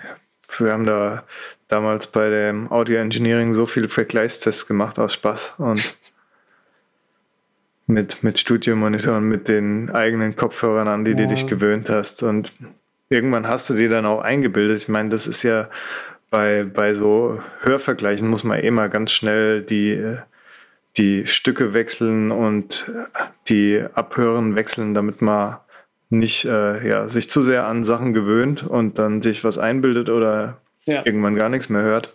Wir haben da damals bei dem Audio Engineering so viele Vergleichstests gemacht aus Spaß und <laughs> mit, mit Studiomonitor und mit den eigenen Kopfhörern, an die ja. du dich gewöhnt hast. Und irgendwann hast du die dann auch eingebildet. Ich meine, das ist ja bei, bei so Hörvergleichen muss man eh mal ganz schnell die, die Stücke wechseln und die Abhören wechseln, damit man nicht äh, ja, sich zu sehr an Sachen gewöhnt und dann sich was einbildet oder ja. irgendwann gar nichts mehr hört.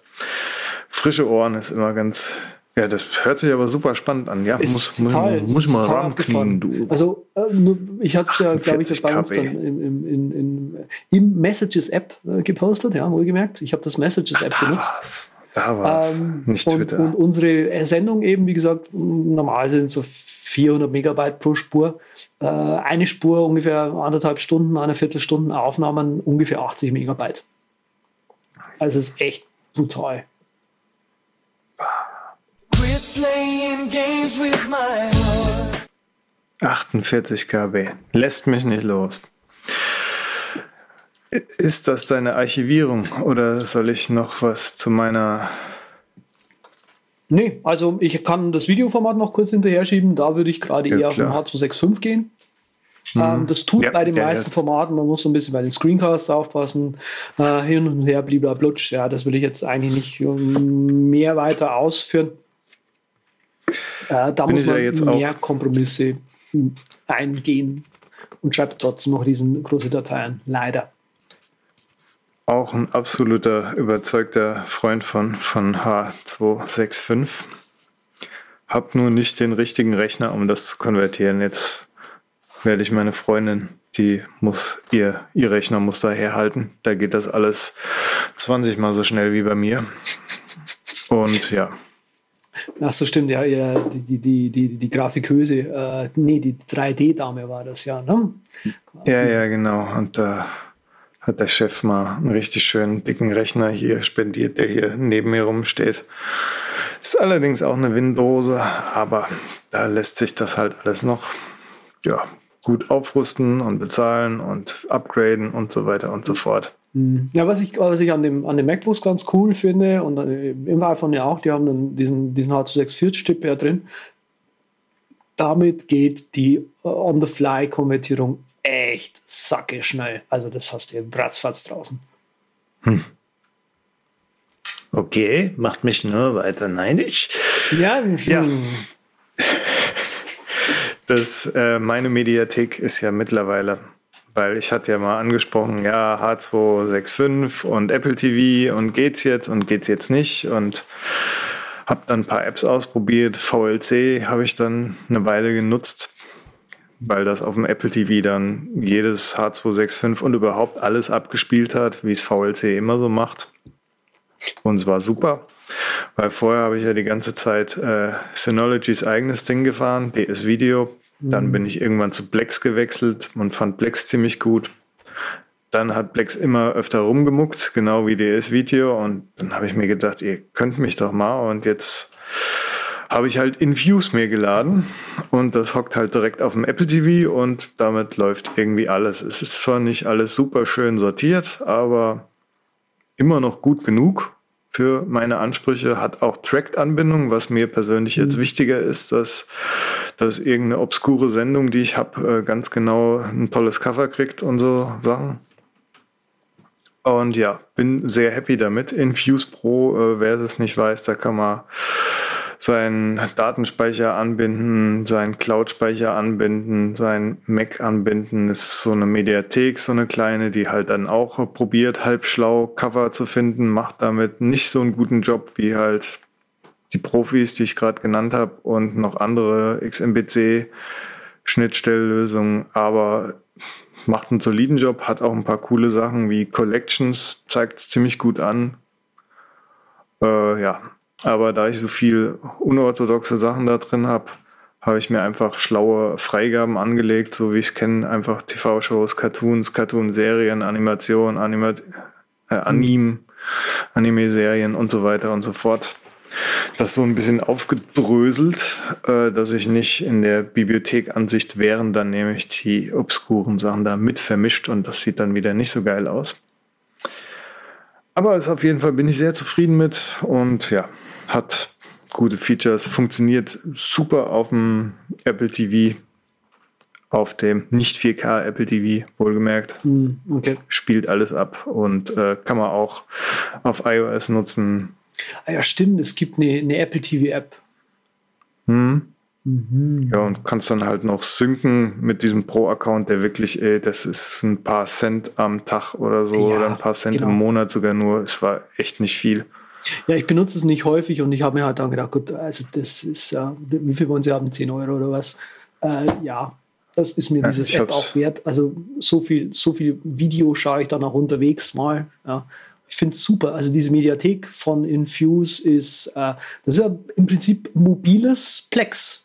Frische Ohren ist immer ganz, ja, das hört sich aber super spannend an. Ja, ist muss, total, muss, muss mal ranknien, du. Also, äh, ich hatte ja, glaube ich, das bei uns dann in, in, in, im Messages-App äh, gepostet, ja, wohlgemerkt. Ich habe das Messages-App benutzt. War's. Da war es, ähm, nicht Twitter. Und, und unsere Sendung eben, wie gesagt, normal sind so 400 Megabyte pro Spur. Äh, eine Spur ungefähr anderthalb Stunden, eine Viertelstunde Aufnahmen ungefähr 80 Megabyte. Also es ist echt brutal. 48 KB. Lässt mich nicht los. Ist das deine Archivierung oder soll ich noch was zu meiner Nee, also ich kann das Videoformat noch kurz hinterher schieben. Da würde ich gerade ja, eher klar. auf den H265 gehen. Mhm. Ähm, das tut ja, bei den meisten jetzt. Formaten. Man muss so ein bisschen bei den Screencasts aufpassen. Äh, hin und her, bliblablutsch. Ja, das will ich jetzt eigentlich nicht mehr weiter ausführen. Äh, da Bin muss man ja mehr Kompromisse eingehen und schreibt trotzdem noch riesengroße Dateien. Leider auch ein absoluter überzeugter Freund von, von H265. Hab nur nicht den richtigen Rechner, um das zu konvertieren. Jetzt werde ich meine Freundin, die muss ihr, ihr Rechner muss da herhalten. Da geht das alles 20 mal so schnell wie bei mir. Und ja. Ach so, stimmt, ja, ja die, die, die, die, die Grafiköse, äh, nee, die 3D-Dame war das ja, ne? Ja, ja, genau. Und da äh, hat der Chef mal einen richtig schönen dicken Rechner hier spendiert, der hier neben mir rumsteht. Ist allerdings auch eine Windose, aber da lässt sich das halt alles noch ja, gut aufrüsten und bezahlen und upgraden und so weiter und so fort. Mhm. Ja, was ich, was ich an dem, an dem MacBooks ganz cool finde und im iPhone ja auch, die haben dann diesen, diesen H264-Chip ja drin. Damit geht die On-the-Fly-Konvertierung echt sacke schnell. Also das hast du bratzfatz draußen. Hm. Okay, macht mich nur weiter neidisch. Ja, ja. Das, äh, meine Mediathek ist ja mittlerweile, weil ich hatte ja mal angesprochen, ja, H265 und Apple TV und geht's jetzt und geht's jetzt nicht und habe dann ein paar Apps ausprobiert. VLC habe ich dann eine Weile genutzt weil das auf dem Apple TV dann jedes H265 und überhaupt alles abgespielt hat, wie es VLC immer so macht. Und es war super, weil vorher habe ich ja die ganze Zeit äh, Synologys eigenes Ding gefahren, DS Video. Dann mhm. bin ich irgendwann zu Plex gewechselt und fand Plex ziemlich gut. Dann hat Plex immer öfter rumgemuckt, genau wie DS Video. Und dann habe ich mir gedacht, ihr könnt mich doch mal. Und jetzt habe ich halt Infuse mir geladen und das hockt halt direkt auf dem Apple TV und damit läuft irgendwie alles. Es ist zwar nicht alles super schön sortiert, aber immer noch gut genug für meine Ansprüche, hat auch Tracked-Anbindung, was mir persönlich jetzt mhm. wichtiger ist, dass, dass irgendeine obskure Sendung, die ich habe, äh, ganz genau ein tolles Cover kriegt und so Sachen. Und ja, bin sehr happy damit. Infuse Pro, äh, wer es nicht weiß, da kann man seinen Datenspeicher anbinden, seinen Cloud-Speicher anbinden, sein Mac anbinden. Das ist so eine Mediathek, so eine kleine, die halt dann auch probiert, halbschlau Cover zu finden, macht damit nicht so einen guten Job wie halt die Profis, die ich gerade genannt habe und noch andere XMPC Schnittstelllösungen, aber macht einen soliden Job, hat auch ein paar coole Sachen wie Collections, zeigt es ziemlich gut an. Äh, ja, aber da ich so viel unorthodoxe Sachen da drin habe, habe ich mir einfach schlaue Freigaben angelegt, so wie ich kenne, einfach TV-Shows, Cartoons, Cartoon-Serien, Animation, Anima äh, Anim, Anime-Serien und so weiter und so fort. Das so ein bisschen aufgedröselt, äh, dass ich nicht in der Bibliothekansicht wären, dann nehme ich die obskuren Sachen da mit vermischt und das sieht dann wieder nicht so geil aus. Aber ist auf jeden Fall bin ich sehr zufrieden mit und ja, hat gute Features, funktioniert super auf dem Apple TV, auf dem nicht 4K Apple TV, wohlgemerkt. Hm, okay. Spielt alles ab und äh, kann man auch auf iOS nutzen. Ah ja, stimmt, es gibt eine, eine Apple TV App. Hm. Mhm. Ja, und kannst dann halt noch synken mit diesem Pro-Account, der wirklich, ey, das ist ein paar Cent am Tag oder so, ja, oder ein paar Cent genau. im Monat sogar nur. Es war echt nicht viel. Ja, ich benutze es nicht häufig und ich habe mir halt dann gedacht, gut, also das ist, äh, wie viel wollen Sie haben? 10 Euro oder was? Äh, ja, das ist mir ja, dieses App auch wert. Also so viel, so viel Video schaue ich dann auch unterwegs mal. Ja. Ich finde es super. Also diese Mediathek von Infuse ist, äh, das ist ja im Prinzip mobiles Plex.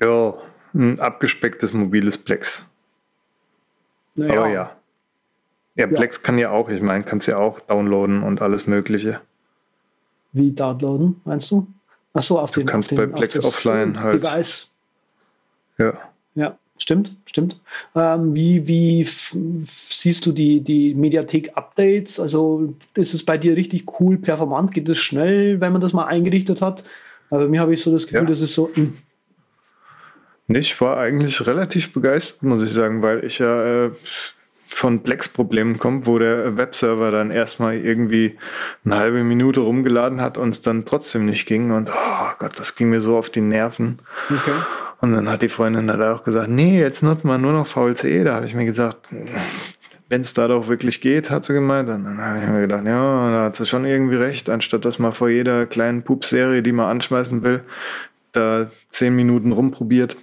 Ja, ein abgespecktes mobiles Plex. Naja. Aber ja. Ja, Plex kann ja auch, ich meine, kannst ja auch downloaden und alles Mögliche. Wie downloaden, meinst du? Achso, auf du den. Du kannst auf bei den, Plex offline halt. Device. Ja. Ja, stimmt, stimmt. Ähm, wie wie siehst du die, die Mediathek-Updates? Also ist es bei dir richtig cool, performant? Geht es schnell, wenn man das mal eingerichtet hat? Aber mir habe ich so das Gefühl, ja. das ist so. Mh. Hm. Ich war eigentlich relativ begeistert, muss ich sagen, weil ich ja äh, von Plex-Problemen kommt, wo der Webserver dann erstmal irgendwie eine halbe Minute rumgeladen hat und es dann trotzdem nicht ging. Und oh Gott, das ging mir so auf die Nerven. Okay. Und dann hat die Freundin da auch gesagt, nee, jetzt nutzt man nur noch VLCE. Da habe ich mir gesagt, wenn es da doch wirklich geht, hat sie gemeint. Und dann habe ich mir gedacht, ja, da hat sie schon irgendwie recht, anstatt dass man vor jeder kleinen Pups-Serie, die man anschmeißen will, da zehn Minuten rumprobiert.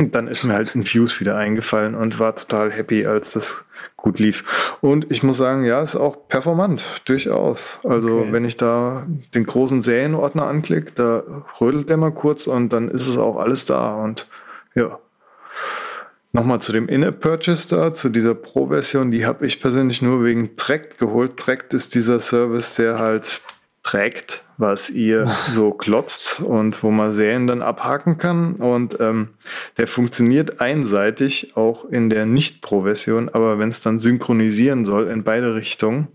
Und dann ist mir halt Infuse wieder eingefallen und war total happy, als das gut lief. Und ich muss sagen, ja, ist auch performant, durchaus. Also okay. wenn ich da den großen Serienordner anklicke, da rödelt der mal kurz und dann ist es auch alles da. Und ja. Nochmal zu dem In-App-Purchase da, zu dieser Pro-Version, die habe ich persönlich nur wegen Tract geholt. Tract ist dieser Service, der halt trägt, was ihr <laughs> so klotzt und wo man Serien dann abhaken kann. Und ähm, der funktioniert einseitig, auch in der Nicht-Pro-Version, aber wenn es dann synchronisieren soll in beide Richtungen,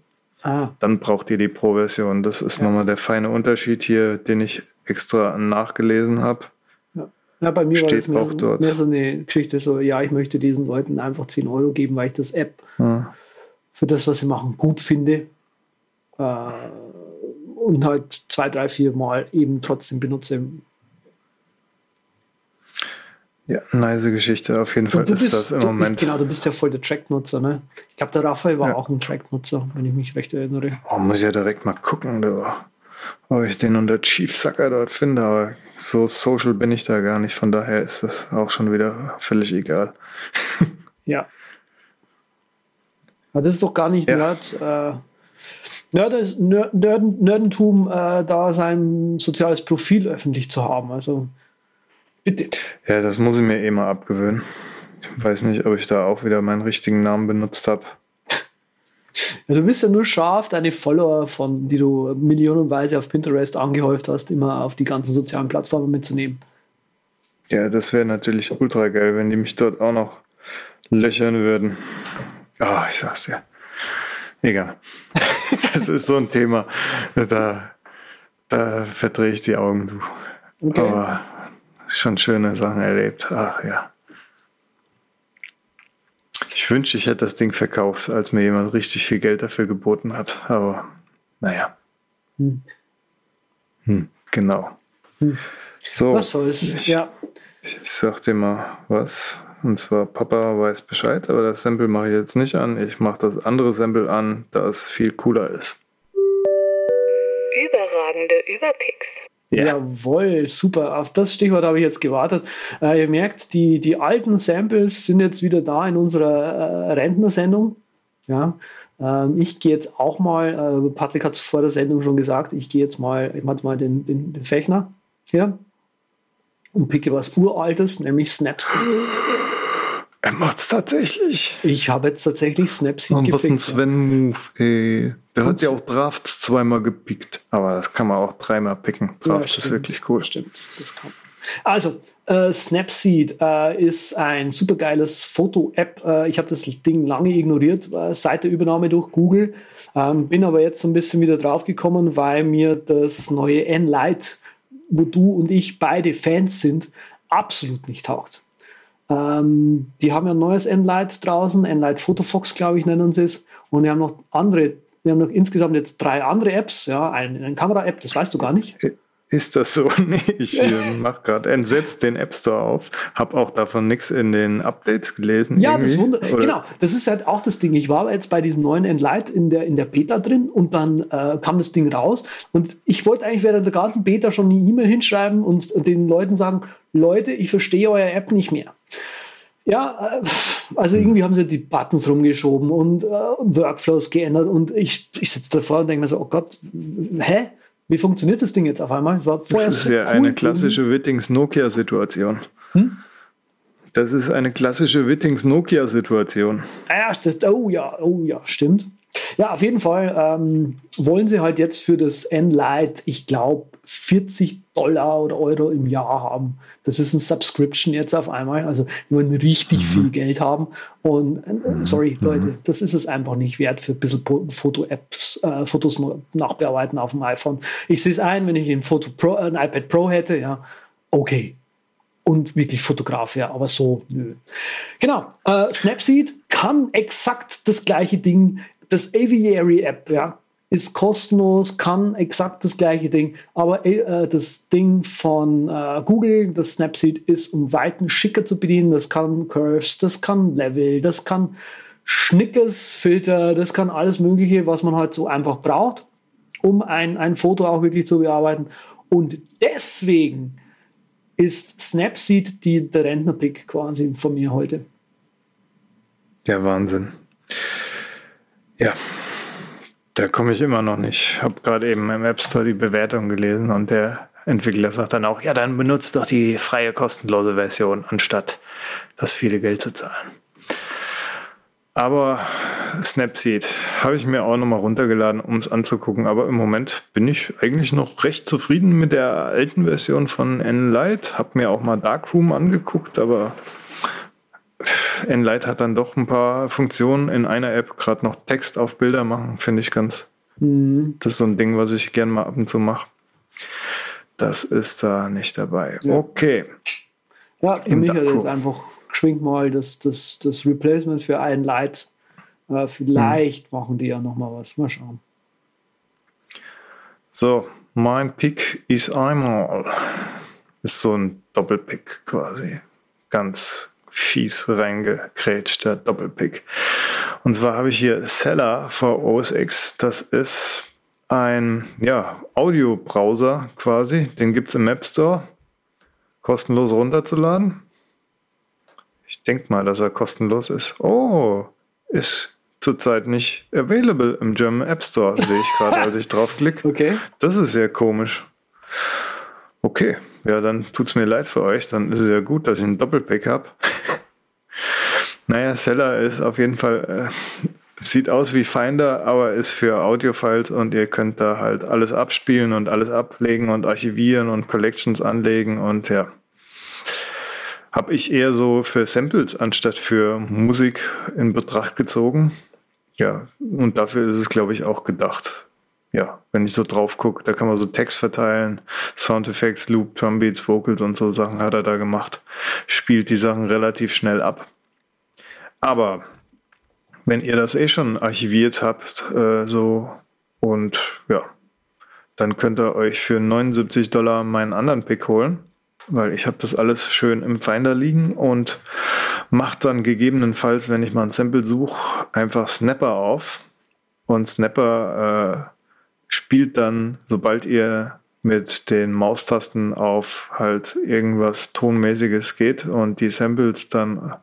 ah. dann braucht ihr die Pro-Version. Das ist ja. nochmal der feine Unterschied hier, den ich extra nachgelesen habe. Ja. ja. bei mir Steht war das mehr, mehr, so eine Geschichte, so, ja, ich möchte diesen Leuten einfach 10 Euro geben, weil ich das App ja. für das, was sie machen, gut finde. Äh, und halt zwei, drei, vier Mal eben trotzdem benutze. Ja, nice Geschichte. Auf jeden Fall ist das im du, Moment. Genau, du bist ja voll der Track-Nutzer, ne? Ich glaube, der Raphael war ja. auch ein Track-Nutzer, wenn ich mich recht erinnere. Oh, muss ja direkt mal gucken, ob ich den unter Chief Sucker dort finde, aber so social bin ich da gar nicht. Von daher ist das auch schon wieder völlig egal. <laughs> ja. Aber das ist doch gar nicht ja. Nerd. Äh, Nerd, Nerd, Nerdentum, äh, da sein soziales Profil öffentlich zu haben. Also bitte. Ja, das muss ich mir eh mal abgewöhnen. Ich weiß nicht, ob ich da auch wieder meinen richtigen Namen benutzt habe. <laughs> Ja, du bist ja nur scharf, deine Follower, von die du millionenweise auf Pinterest angehäuft hast, immer auf die ganzen sozialen Plattformen mitzunehmen. Ja, das wäre natürlich ultra geil, wenn die mich dort auch noch löchern würden. Ah, oh, ich sag's dir. Egal. <laughs> das ist so ein Thema. Da, da verdrehe ich die Augen. Du. Okay. Aber schon schöne Sachen erlebt. Ach ja. Ich wünschte, ich hätte das Ding verkauft, als mir jemand richtig viel Geld dafür geboten hat. Aber naja. Hm. Hm, genau. Hm. So, was soll's? Ich, ja. Ich, ich sag dir mal was. Und zwar, Papa weiß Bescheid, aber das Sample mache ich jetzt nicht an. Ich mache das andere Sample an, das viel cooler ist. Überragende Überpicks. Ja. Jawohl, super. Auf das Stichwort habe ich jetzt gewartet. Äh, ihr merkt, die, die alten Samples sind jetzt wieder da in unserer äh, Rentnersendung. Ja, ähm, ich gehe jetzt auch mal, äh, Patrick hat es vor der Sendung schon gesagt, ich gehe jetzt mal, ich mache mal den, den, den Fechner hier und picke was Uraltes, nämlich Snapseed. Er macht es tatsächlich. Ich habe jetzt tatsächlich Snapseed Und was ein Sven-Move, ey. Der hat ja auch Draft zweimal gepickt. Aber das kann man auch dreimal picken. Draft ja, ist wirklich cool. Stimmt, das kann Also, äh, Snapseed äh, ist ein supergeiles Foto-App. Äh, ich habe das Ding lange ignoriert äh, seit der Übernahme durch Google. Ähm, bin aber jetzt so ein bisschen wieder draufgekommen, weil mir das neue N-Lite, wo du und ich beide Fans sind, absolut nicht taugt. Ähm, die haben ja ein neues Enlight draußen, Enlight Photofox, glaube ich, nennen sie es. Und wir haben noch andere, wir haben noch insgesamt jetzt drei andere Apps, ja, eine, eine Kamera-App, das weißt du gar nicht. Ist das so? <laughs> Nee, ich mache gerade entsetzt den App Store auf, habe auch davon nichts in den Updates gelesen. Ja, irgendwie. das Wunder, genau. Das ist halt auch das Ding. Ich war jetzt bei diesem neuen Enlight in der, in der Beta drin und dann äh, kam das Ding raus und ich wollte eigentlich während der ganzen Beta schon eine E-Mail hinschreiben und, und den Leuten sagen, Leute, ich verstehe euer App nicht mehr. Ja, äh, also irgendwie haben sie die Buttons rumgeschoben und äh, Workflows geändert und ich, ich sitze davor und denke mir so, oh Gott, hä? Wie funktioniert das Ding jetzt auf einmal? Das, das ist ja cool eine klassische Wittings-Nokia-Situation. Hm? Das ist eine klassische Wittings-Nokia-Situation. Ah ja, das, oh ja, oh ja, stimmt. Ja, auf jeden Fall ähm, wollen sie halt jetzt für das N-Lite, ich glaube, 40 Dollar oder Euro im Jahr haben. Das ist ein Subscription jetzt auf einmal. Also wir wollen richtig mhm. viel Geld haben. Und äh, mhm. sorry, mhm. Leute, das ist es einfach nicht wert für ein bisschen Foto-Apps, äh, Fotos nachbearbeiten auf dem iPhone. Ich sehe es ein, wenn ich ein, Foto Pro, ein iPad Pro hätte, ja, okay. Und wirklich Fotograf, ja, aber so, nö. Genau, äh, Snapseed kann exakt das gleiche Ding das Aviary App, ja, ist kostenlos, kann exakt das gleiche Ding, aber äh, das Ding von äh, Google, das Snapseed, ist um Weiten schicker zu bedienen. Das kann Curves, das kann Level, das kann Schnickes, Filter, das kann alles Mögliche, was man halt so einfach braucht, um ein, ein Foto auch wirklich zu bearbeiten. Und deswegen ist Snapseed die, der Rentnerpick quasi von mir heute. Der Wahnsinn. Ja, da komme ich immer noch nicht. Ich habe gerade eben im App Store die Bewertung gelesen und der Entwickler sagt dann auch, ja, dann benutzt doch die freie kostenlose Version, anstatt das viele Geld zu zahlen. Aber Snapseed habe ich mir auch nochmal runtergeladen, um es anzugucken. Aber im Moment bin ich eigentlich noch recht zufrieden mit der alten Version von N-Lite. Habe mir auch mal Darkroom angeguckt, aber Enlight hat dann doch ein paar Funktionen in einer App, gerade noch Text auf Bilder machen, finde ich ganz. Mhm. Das ist so ein Ding, was ich gerne mal ab und zu mache. Das ist da nicht dabei. Ja. Okay. Ja, für mich hat jetzt einfach geschwingt mal das, das, das Replacement für ein Light. Äh, vielleicht mhm. machen die ja noch mal was. Mal schauen. So, mein Pick ist einmal. Ist so ein Doppelpick quasi. Ganz fies reingekrätscht, der Doppelpick. Und zwar habe ich hier Seller for OS X. Das ist ein ja, Audio-Browser quasi. Den gibt es im App Store. Kostenlos runterzuladen. Ich denke mal, dass er kostenlos ist. Oh, ist zurzeit nicht available im German App Store, sehe ich gerade, <laughs> als ich draufklicke. Okay. Das ist sehr komisch. Okay, ja, dann tut es mir leid für euch. Dann ist es ja gut, dass ich einen Doppelpack habe. <laughs> naja, Seller ist auf jeden Fall, äh, sieht aus wie Finder, aber ist für Audiofiles und ihr könnt da halt alles abspielen und alles ablegen und archivieren und Collections anlegen und ja. Habe ich eher so für Samples anstatt für Musik in Betracht gezogen. Ja, und dafür ist es, glaube ich, auch gedacht ja, wenn ich so drauf gucke, da kann man so Text verteilen, Soundeffects, Loop, Drumbeats, Vocals und so Sachen hat er da gemacht. Spielt die Sachen relativ schnell ab. Aber wenn ihr das eh schon archiviert habt, äh, so und ja, dann könnt ihr euch für 79 Dollar meinen anderen Pick holen, weil ich habe das alles schön im Finder liegen und macht dann gegebenenfalls, wenn ich mal ein Sample suche, einfach Snapper auf und Snapper äh, spielt dann, sobald ihr mit den Maustasten auf halt irgendwas Tonmäßiges geht und die Samples dann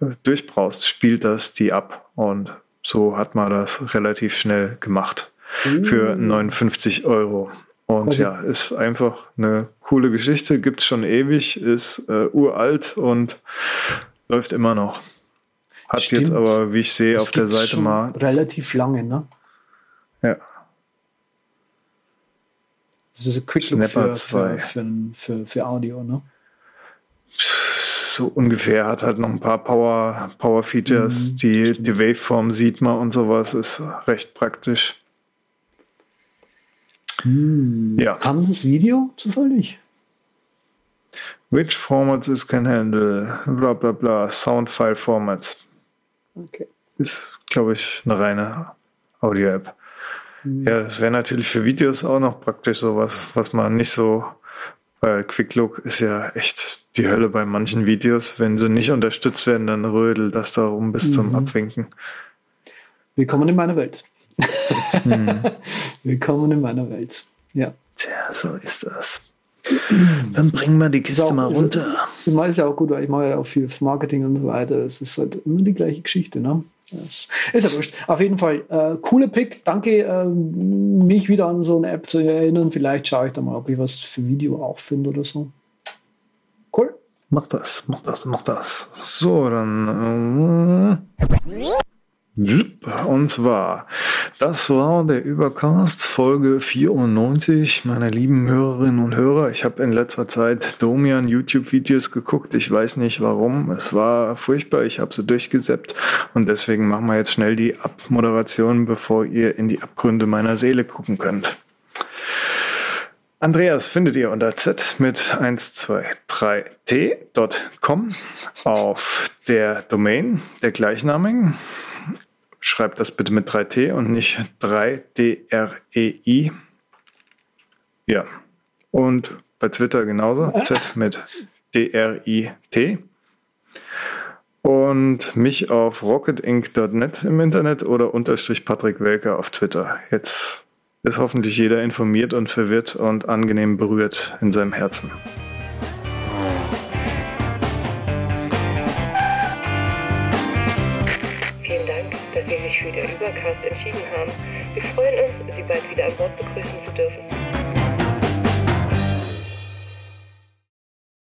äh, durchbraust, spielt das die ab und so hat man das relativ schnell gemacht für 59 Euro. Und also, ja, ist einfach eine coole Geschichte, gibt es schon ewig, ist äh, uralt und läuft immer noch. Hat Stimmt. jetzt aber, wie ich sehe, auf der Seite mal. Relativ lange, ne? Ja. Das ist ein Quick Look für, für, für, für, für Audio, ne? so ungefähr, hat halt noch ein paar Power, Power Features. Mhm, die, die Waveform sieht man und sowas, ist recht praktisch. Hm. Ja. Kann das Video zufällig? Which formats is can handle? Bla bla bla. Sound File Formats. Okay. Ist, glaube ich, eine reine Audio-App. Ja, das wäre natürlich für Videos auch noch praktisch sowas, was man nicht so, weil Quick Look ist ja echt die Hölle bei manchen Videos. Wenn sie nicht unterstützt werden, dann rödelt das da rum bis mhm. zum Abwinken. Willkommen in meiner Welt. Hm. <laughs> Willkommen in meiner Welt. Ja. Tja, so ist das. Dann bringen wir die Kiste auch, mal runter. Ich mache es ja auch gut, weil ich mache ja auch viel Marketing und so weiter. Es ist halt immer die gleiche Geschichte, ne? Das ist ja wurscht. Auf jeden Fall, äh, cooler Pick. Danke, äh, mich wieder an so eine App zu erinnern. Vielleicht schaue ich da mal, ob ich was für Video auch finde oder so. Cool. Mach das, mach das, mach das. So, dann. Äh und zwar, das war der Übercast Folge 94, meine lieben Hörerinnen und Hörer. Ich habe in letzter Zeit Domian YouTube-Videos geguckt. Ich weiß nicht warum. Es war furchtbar. Ich habe sie durchgesäppt. Und deswegen machen wir jetzt schnell die Abmoderation, bevor ihr in die Abgründe meiner Seele gucken könnt. Andreas findet ihr unter z mit 123t.com auf der Domain der gleichnamigen schreibt das bitte mit 3T und nicht 3DREI. Ja. Und bei Twitter genauso. Z mit D-R-I-T. Und mich auf rocketinc.net im Internet oder unterstrich Patrick Welker auf Twitter. Jetzt ist hoffentlich jeder informiert und verwirrt und angenehm berührt in seinem Herzen. Wieder an Bord begrüßen zu dürfen.